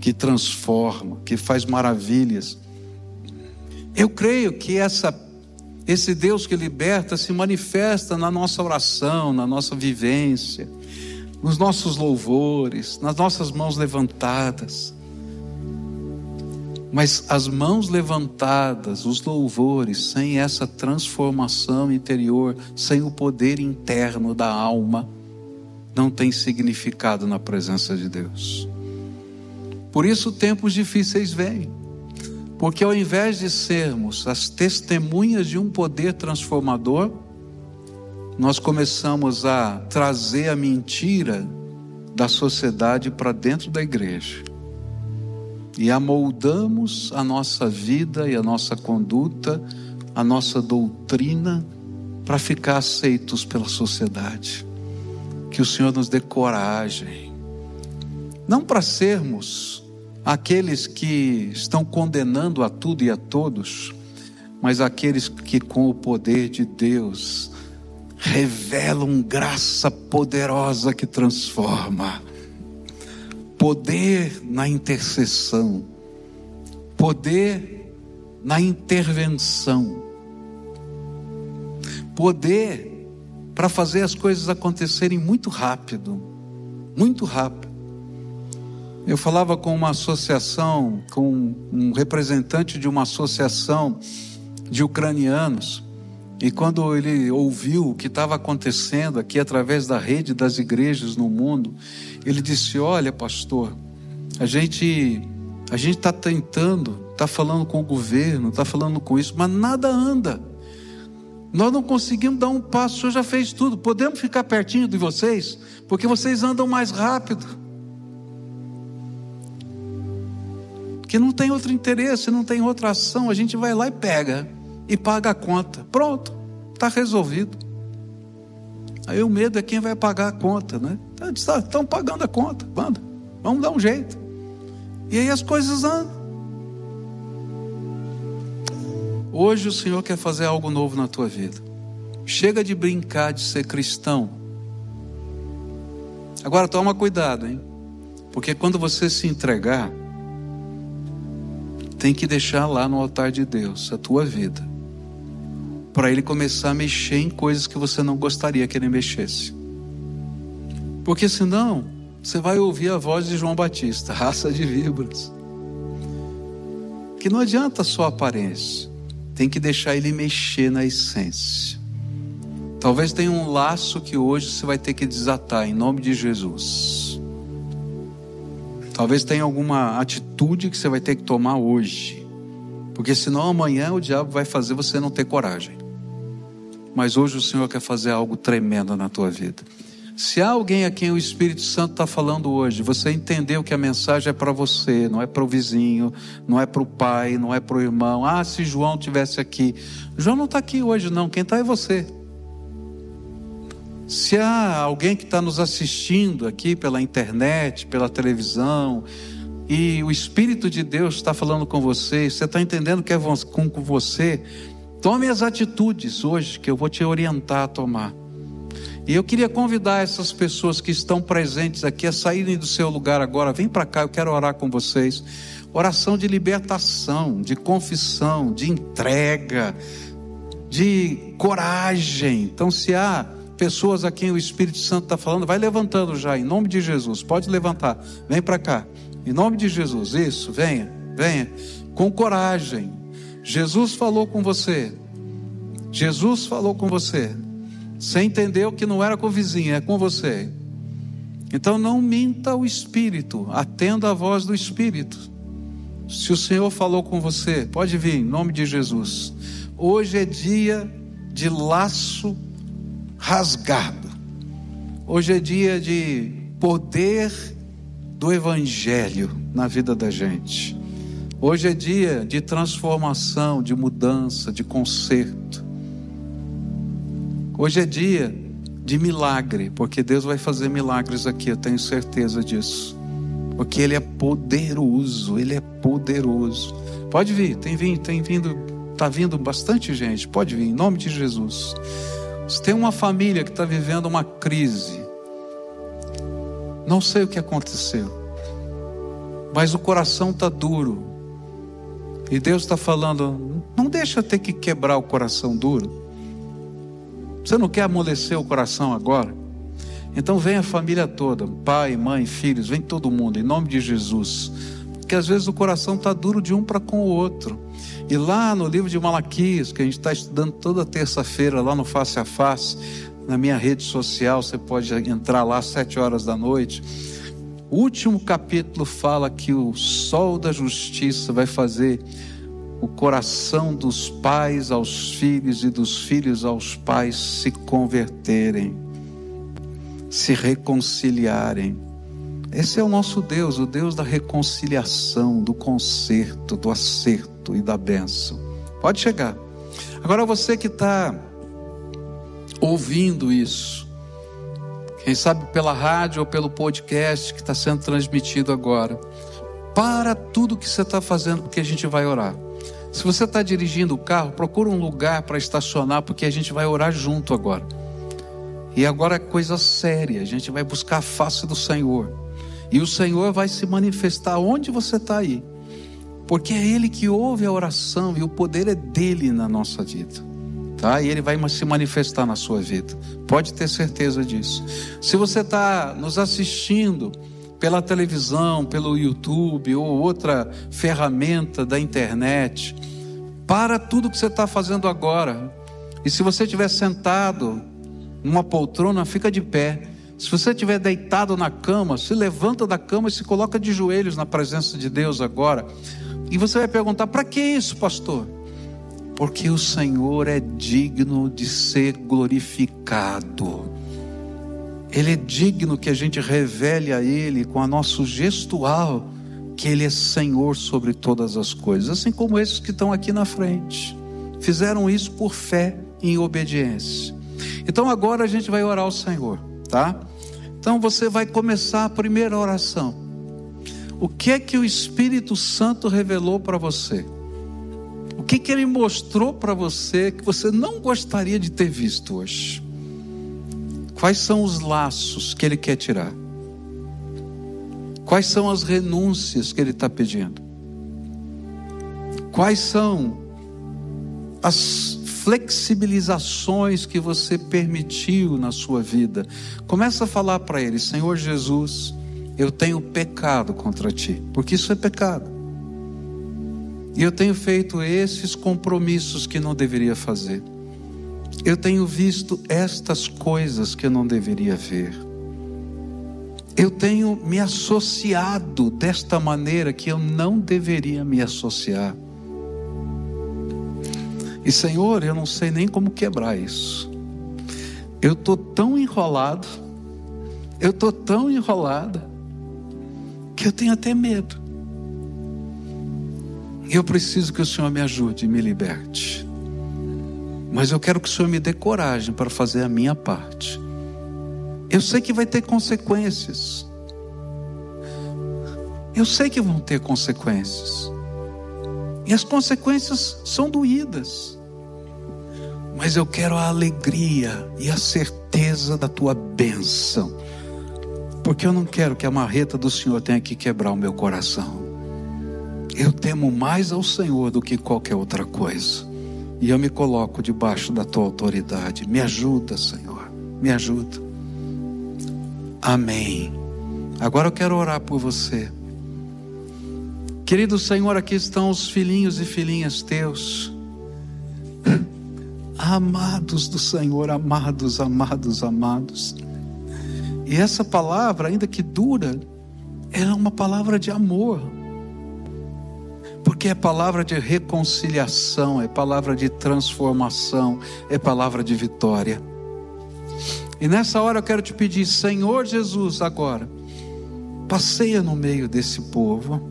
que transforma, que faz maravilhas. Eu creio que essa esse Deus que liberta se manifesta na nossa oração, na nossa vivência, nos nossos louvores, nas nossas mãos levantadas. Mas as mãos levantadas, os louvores, sem essa transformação interior, sem o poder interno da alma, não tem significado na presença de Deus. Por isso tempos difíceis vêm. Porque ao invés de sermos as testemunhas de um poder transformador, nós começamos a trazer a mentira da sociedade para dentro da igreja. E amoldamos a nossa vida e a nossa conduta, a nossa doutrina, para ficar aceitos pela sociedade. Que o Senhor nos dê coragem, não para sermos aqueles que estão condenando a tudo e a todos, mas aqueles que, com o poder de Deus, revelam graça poderosa que transforma, poder na intercessão, poder na intervenção, poder para fazer as coisas acontecerem muito rápido, muito rápido. Eu falava com uma associação, com um representante de uma associação de ucranianos, e quando ele ouviu o que estava acontecendo aqui através da rede das igrejas no mundo, ele disse: Olha, pastor, a gente a gente está tentando, está falando com o governo, está falando com isso, mas nada anda. Nós não conseguimos dar um passo, o senhor já fez tudo. Podemos ficar pertinho de vocês, porque vocês andam mais rápido. Que não tem outro interesse, não tem outra ação, a gente vai lá e pega e paga a conta. Pronto, está resolvido. Aí o medo é quem vai pagar a conta, né? Estão tá, pagando a conta, manda, vamos dar um jeito. E aí as coisas andam. Hoje o Senhor quer fazer algo novo na tua vida. Chega de brincar de ser cristão. Agora toma cuidado, hein? Porque quando você se entregar, tem que deixar lá no altar de Deus a tua vida, para Ele começar a mexer em coisas que você não gostaria que Ele mexesse. Porque senão, você vai ouvir a voz de João Batista, raça de víboras. Que não adianta só aparência, tem que deixar Ele mexer na essência. Talvez tenha um laço que hoje você vai ter que desatar, em nome de Jesus. Talvez tenha alguma atitude que você vai ter que tomar hoje. Porque senão amanhã o diabo vai fazer você não ter coragem. Mas hoje o Senhor quer fazer algo tremendo na tua vida. Se há alguém a quem o Espírito Santo está falando hoje, você entendeu que a mensagem é para você, não é para o vizinho, não é para o pai, não é para o irmão. Ah, se João tivesse aqui. João não está aqui hoje, não. Quem está é você. Se há alguém que está nos assistindo aqui pela internet, pela televisão, e o Espírito de Deus está falando com você, você está entendendo que é com você, tome as atitudes hoje que eu vou te orientar a tomar. E eu queria convidar essas pessoas que estão presentes aqui a saírem do seu lugar agora. Vem para cá, eu quero orar com vocês. Oração de libertação, de confissão, de entrega, de coragem. Então, se há pessoas a quem o Espírito Santo está falando, vai levantando já, em nome de Jesus. Pode levantar, vem para cá, em nome de Jesus. Isso, venha, venha, com coragem. Jesus falou com você. Jesus falou com você. Você entendeu que não era com o vizinho, é com você. Então não minta o Espírito, atenda a voz do Espírito. Se o Senhor falou com você, pode vir, em nome de Jesus. Hoje é dia de laço rasgado. Hoje é dia de poder do Evangelho na vida da gente. Hoje é dia de transformação, de mudança, de conserto. Hoje é dia de milagre, porque Deus vai fazer milagres aqui, eu tenho certeza disso. Porque Ele é poderoso, Ele é poderoso. Pode vir, tem vindo, tem vindo, está vindo bastante gente, pode vir, em nome de Jesus. Se tem uma família que está vivendo uma crise, não sei o que aconteceu, mas o coração está duro, e Deus está falando: não deixa ter que quebrar o coração duro. Você não quer amolecer o coração agora? Então vem a família toda, pai, mãe, filhos, vem todo mundo, em nome de Jesus. Porque às vezes o coração está duro de um para com o outro. E lá no livro de Malaquias, que a gente está estudando toda terça-feira, lá no Face a Face, na minha rede social, você pode entrar lá às sete horas da noite. O último capítulo fala que o sol da justiça vai fazer o coração dos pais aos filhos e dos filhos aos pais se converterem, se reconciliarem. Esse é o nosso Deus, o Deus da reconciliação, do conserto, do acerto e da bênção. Pode chegar. Agora você que está ouvindo isso, quem sabe pela rádio ou pelo podcast que está sendo transmitido agora. Para tudo que você está fazendo, porque a gente vai orar. Se você está dirigindo o carro, procura um lugar para estacionar, porque a gente vai orar junto agora. E agora é coisa séria, a gente vai buscar a face do Senhor. E o Senhor vai se manifestar onde você está aí. Porque é Ele que ouve a oração e o poder é dele na nossa vida tá? E ele vai se manifestar na sua vida. Pode ter certeza disso. Se você está nos assistindo pela televisão, pelo YouTube ou outra ferramenta da internet, para tudo que você está fazendo agora. E se você estiver sentado numa poltrona, fica de pé. Se você estiver deitado na cama, se levanta da cama e se coloca de joelhos na presença de Deus agora. E você vai perguntar: para que isso, pastor? porque o Senhor é digno de ser glorificado. Ele é digno que a gente revele a Ele com a nosso gestual que Ele é Senhor sobre todas as coisas, assim como esses que estão aqui na frente. Fizeram isso por fé e em obediência. Então agora a gente vai orar ao Senhor, tá? Então você vai começar a primeira oração. O que é que o Espírito Santo revelou para você? O que, que ele mostrou para você que você não gostaria de ter visto hoje? Quais são os laços que ele quer tirar? Quais são as renúncias que ele está pedindo? Quais são as flexibilizações que você permitiu na sua vida? Começa a falar para ele: Senhor Jesus, eu tenho pecado contra ti, porque isso é pecado. E eu tenho feito esses compromissos que não deveria fazer. Eu tenho visto estas coisas que eu não deveria ver. Eu tenho me associado desta maneira que eu não deveria me associar. E Senhor, eu não sei nem como quebrar isso. Eu estou tão enrolado, eu estou tão enrolada, que eu tenho até medo. Eu preciso que o Senhor me ajude e me liberte. Mas eu quero que o Senhor me dê coragem para fazer a minha parte. Eu sei que vai ter consequências. Eu sei que vão ter consequências. E as consequências são doídas. Mas eu quero a alegria e a certeza da tua bênção. Porque eu não quero que a marreta do Senhor tenha que quebrar o meu coração. Eu temo mais ao Senhor do que qualquer outra coisa. E eu me coloco debaixo da tua autoridade. Me ajuda, Senhor. Me ajuda. Amém. Agora eu quero orar por você. Querido Senhor, aqui estão os filhinhos e filhinhas teus. Amados do Senhor, amados, amados, amados. E essa palavra, ainda que dura, é uma palavra de amor porque é palavra de reconciliação, é palavra de transformação, é palavra de vitória. E nessa hora eu quero te pedir, Senhor Jesus, agora, passeia no meio desse povo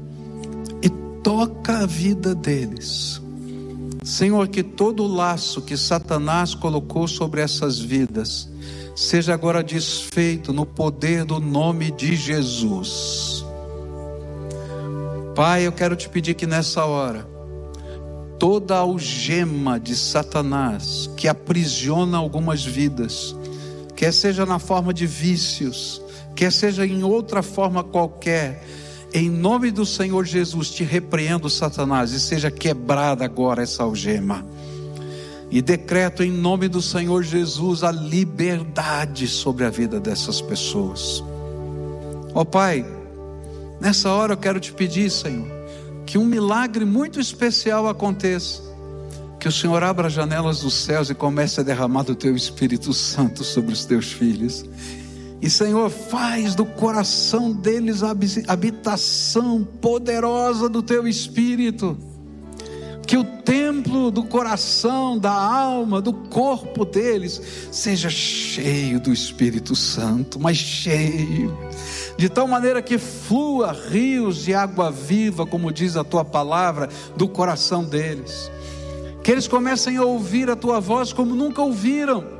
e toca a vida deles. Senhor, que todo o laço que Satanás colocou sobre essas vidas seja agora desfeito no poder do nome de Jesus. Pai, eu quero te pedir que nessa hora, toda algema de Satanás que aprisiona algumas vidas, quer seja na forma de vícios, quer seja em outra forma qualquer, em nome do Senhor Jesus, te repreendo, Satanás, e seja quebrada agora essa algema. E decreto em nome do Senhor Jesus a liberdade sobre a vida dessas pessoas. Ó oh, Pai, nessa hora eu quero te pedir, Senhor, que um milagre muito especial aconteça. Que o Senhor abra as janelas dos céus e comece a derramar do teu Espírito Santo sobre os teus filhos. E Senhor, faz do coração deles a habitação poderosa do teu Espírito que o templo do coração, da alma, do corpo deles seja cheio do Espírito Santo, mas cheio, de tal maneira que flua rios de água viva, como diz a tua palavra, do coração deles. Que eles comecem a ouvir a tua voz como nunca ouviram.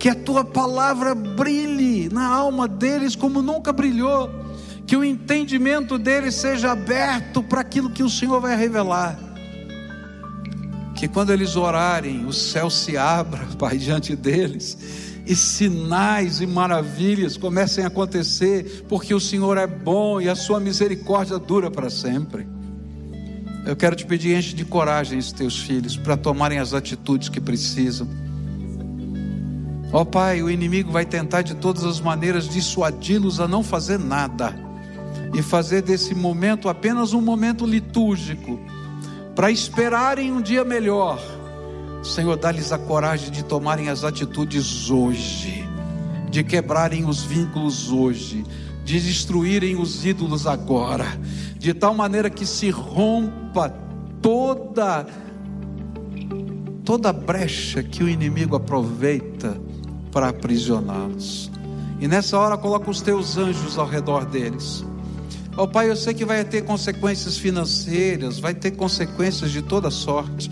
Que a tua palavra brilhe na alma deles como nunca brilhou. Que o entendimento deles seja aberto para aquilo que o Senhor vai revelar que quando eles orarem, o céu se abra, Pai, diante deles, e sinais e maravilhas comecem a acontecer, porque o Senhor é bom e a sua misericórdia dura para sempre. Eu quero te pedir, enche de coragem os teus filhos para tomarem as atitudes que precisam. Ó oh, Pai, o inimigo vai tentar de todas as maneiras dissuadi-los a não fazer nada e fazer desse momento apenas um momento litúrgico para esperarem um dia melhor. Senhor, dá-lhes a coragem de tomarem as atitudes hoje, de quebrarem os vínculos hoje, de destruírem os ídolos agora, de tal maneira que se rompa toda toda brecha que o inimigo aproveita para aprisioná-los. E nessa hora coloca os teus anjos ao redor deles. Ó oh, Pai, eu sei que vai ter consequências financeiras, vai ter consequências de toda sorte,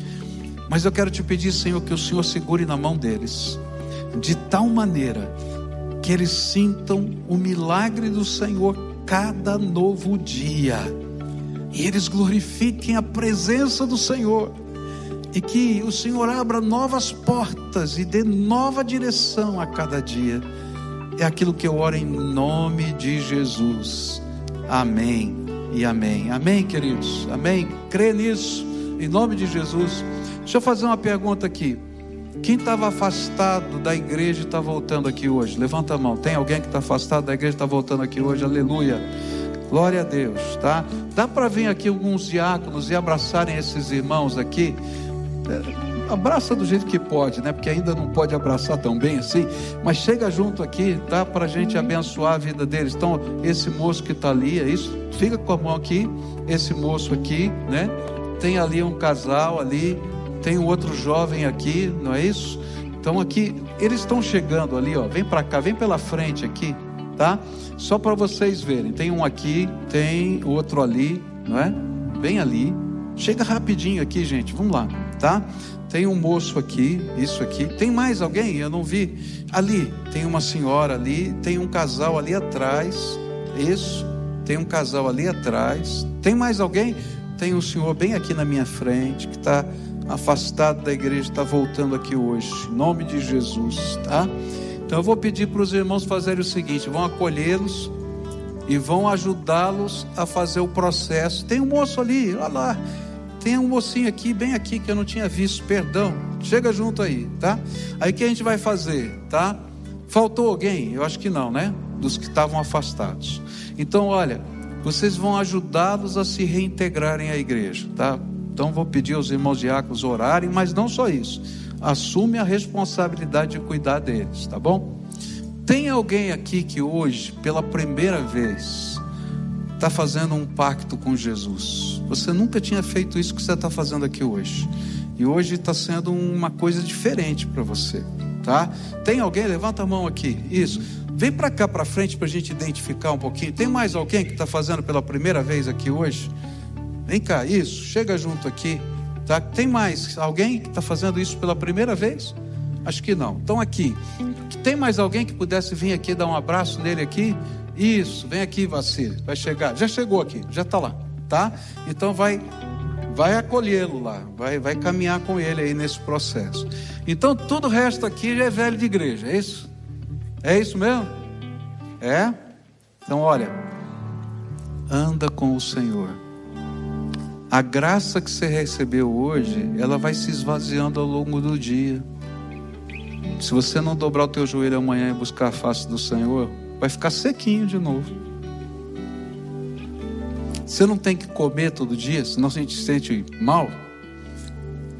mas eu quero te pedir, Senhor, que o Senhor segure na mão deles, de tal maneira que eles sintam o milagre do Senhor cada novo dia, e eles glorifiquem a presença do Senhor, e que o Senhor abra novas portas e dê nova direção a cada dia. É aquilo que eu oro em nome de Jesus. Amém e amém. Amém, queridos. Amém. Crê nisso, em nome de Jesus. Deixa eu fazer uma pergunta aqui. Quem estava afastado da igreja está voltando aqui hoje? Levanta a mão. Tem alguém que está afastado da igreja e está voltando aqui hoje? Aleluia. Glória a Deus, tá? Dá para vir aqui alguns diáconos e abraçarem esses irmãos aqui? Abraça do jeito que pode, né? Porque ainda não pode abraçar tão bem assim, mas chega junto aqui, tá? Para a gente abençoar a vida deles. Então, esse moço que está ali, é isso? Fica com a mão aqui, esse moço aqui, né? Tem ali um casal ali, tem um outro jovem aqui, não é isso? Então aqui, eles estão chegando ali, ó. Vem para cá, vem pela frente aqui, tá? Só para vocês verem. Tem um aqui, tem outro ali, não é? Bem ali. Chega rapidinho aqui, gente. Vamos lá, tá? Tem um moço aqui, isso aqui. Tem mais alguém? Eu não vi. Ali, tem uma senhora ali, tem um casal ali atrás. Isso. Tem um casal ali atrás. Tem mais alguém? Tem um senhor bem aqui na minha frente, que está afastado da igreja, está voltando aqui hoje. Em nome de Jesus, tá? Então eu vou pedir para os irmãos fazerem o seguinte: vão acolhê-los e vão ajudá-los a fazer o processo. Tem um moço ali, olha lá tem um mocinho aqui, bem aqui, que eu não tinha visto, perdão. Chega junto aí, tá? Aí o que a gente vai fazer, tá? Faltou alguém? Eu acho que não, né? Dos que estavam afastados. Então, olha, vocês vão ajudá-los a se reintegrarem à igreja, tá? Então, vou pedir aos irmãos diáconos orarem, mas não só isso. Assume a responsabilidade de cuidar deles, tá bom? Tem alguém aqui que hoje, pela primeira vez, está fazendo um pacto com Jesus. Você nunca tinha feito isso que você está fazendo aqui hoje. E hoje está sendo uma coisa diferente para você. tá? Tem alguém? Levanta a mão aqui. Isso. Vem para cá para frente para a gente identificar um pouquinho. Tem mais alguém que está fazendo pela primeira vez aqui hoje? Vem cá, isso. Chega junto aqui. Tá? Tem mais alguém que está fazendo isso pela primeira vez? Acho que não. Então aqui. Tem mais alguém que pudesse vir aqui dar um abraço nele aqui? Isso, vem aqui, Vacile. Vai chegar. Já chegou aqui, já está lá, tá? Então vai vai acolhê-lo lá, vai, vai caminhar com ele aí nesse processo. Então, todo o resto aqui já é velho de igreja, é isso? É isso mesmo? É? Então, olha, anda com o Senhor. A graça que você recebeu hoje, ela vai se esvaziando ao longo do dia. Se você não dobrar o teu joelho amanhã e buscar a face do Senhor, vai ficar sequinho de novo. Você não tem que comer todo dia, senão gente se sente mal.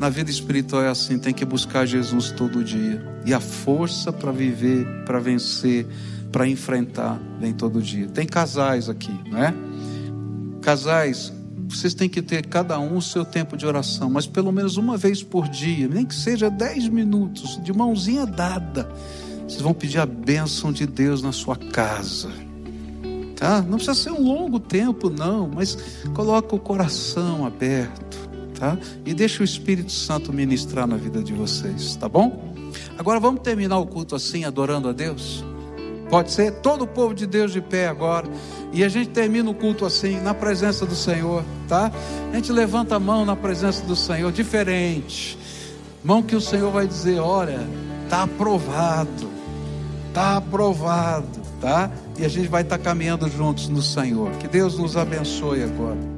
Na vida espiritual é assim, tem que buscar Jesus todo dia. E a força para viver, para vencer, para enfrentar, vem todo dia. Tem casais aqui, não é? Casais, vocês têm que ter cada um o seu tempo de oração, mas pelo menos uma vez por dia, nem que seja dez minutos, de mãozinha dada. Vocês vão pedir a bênção de Deus na sua casa tá? Não precisa ser um longo tempo, não, mas coloca o coração aberto, tá? E deixa o Espírito Santo ministrar na vida de vocês, tá bom? Agora vamos terminar o culto assim, adorando a Deus? Pode ser? Todo o povo de Deus de pé agora. E a gente termina o culto assim, na presença do Senhor, tá? A gente levanta a mão na presença do Senhor, diferente. Mão que o Senhor vai dizer: olha, está aprovado, está aprovado, tá? e a gente vai estar caminhando juntos no Senhor. Que Deus nos abençoe agora.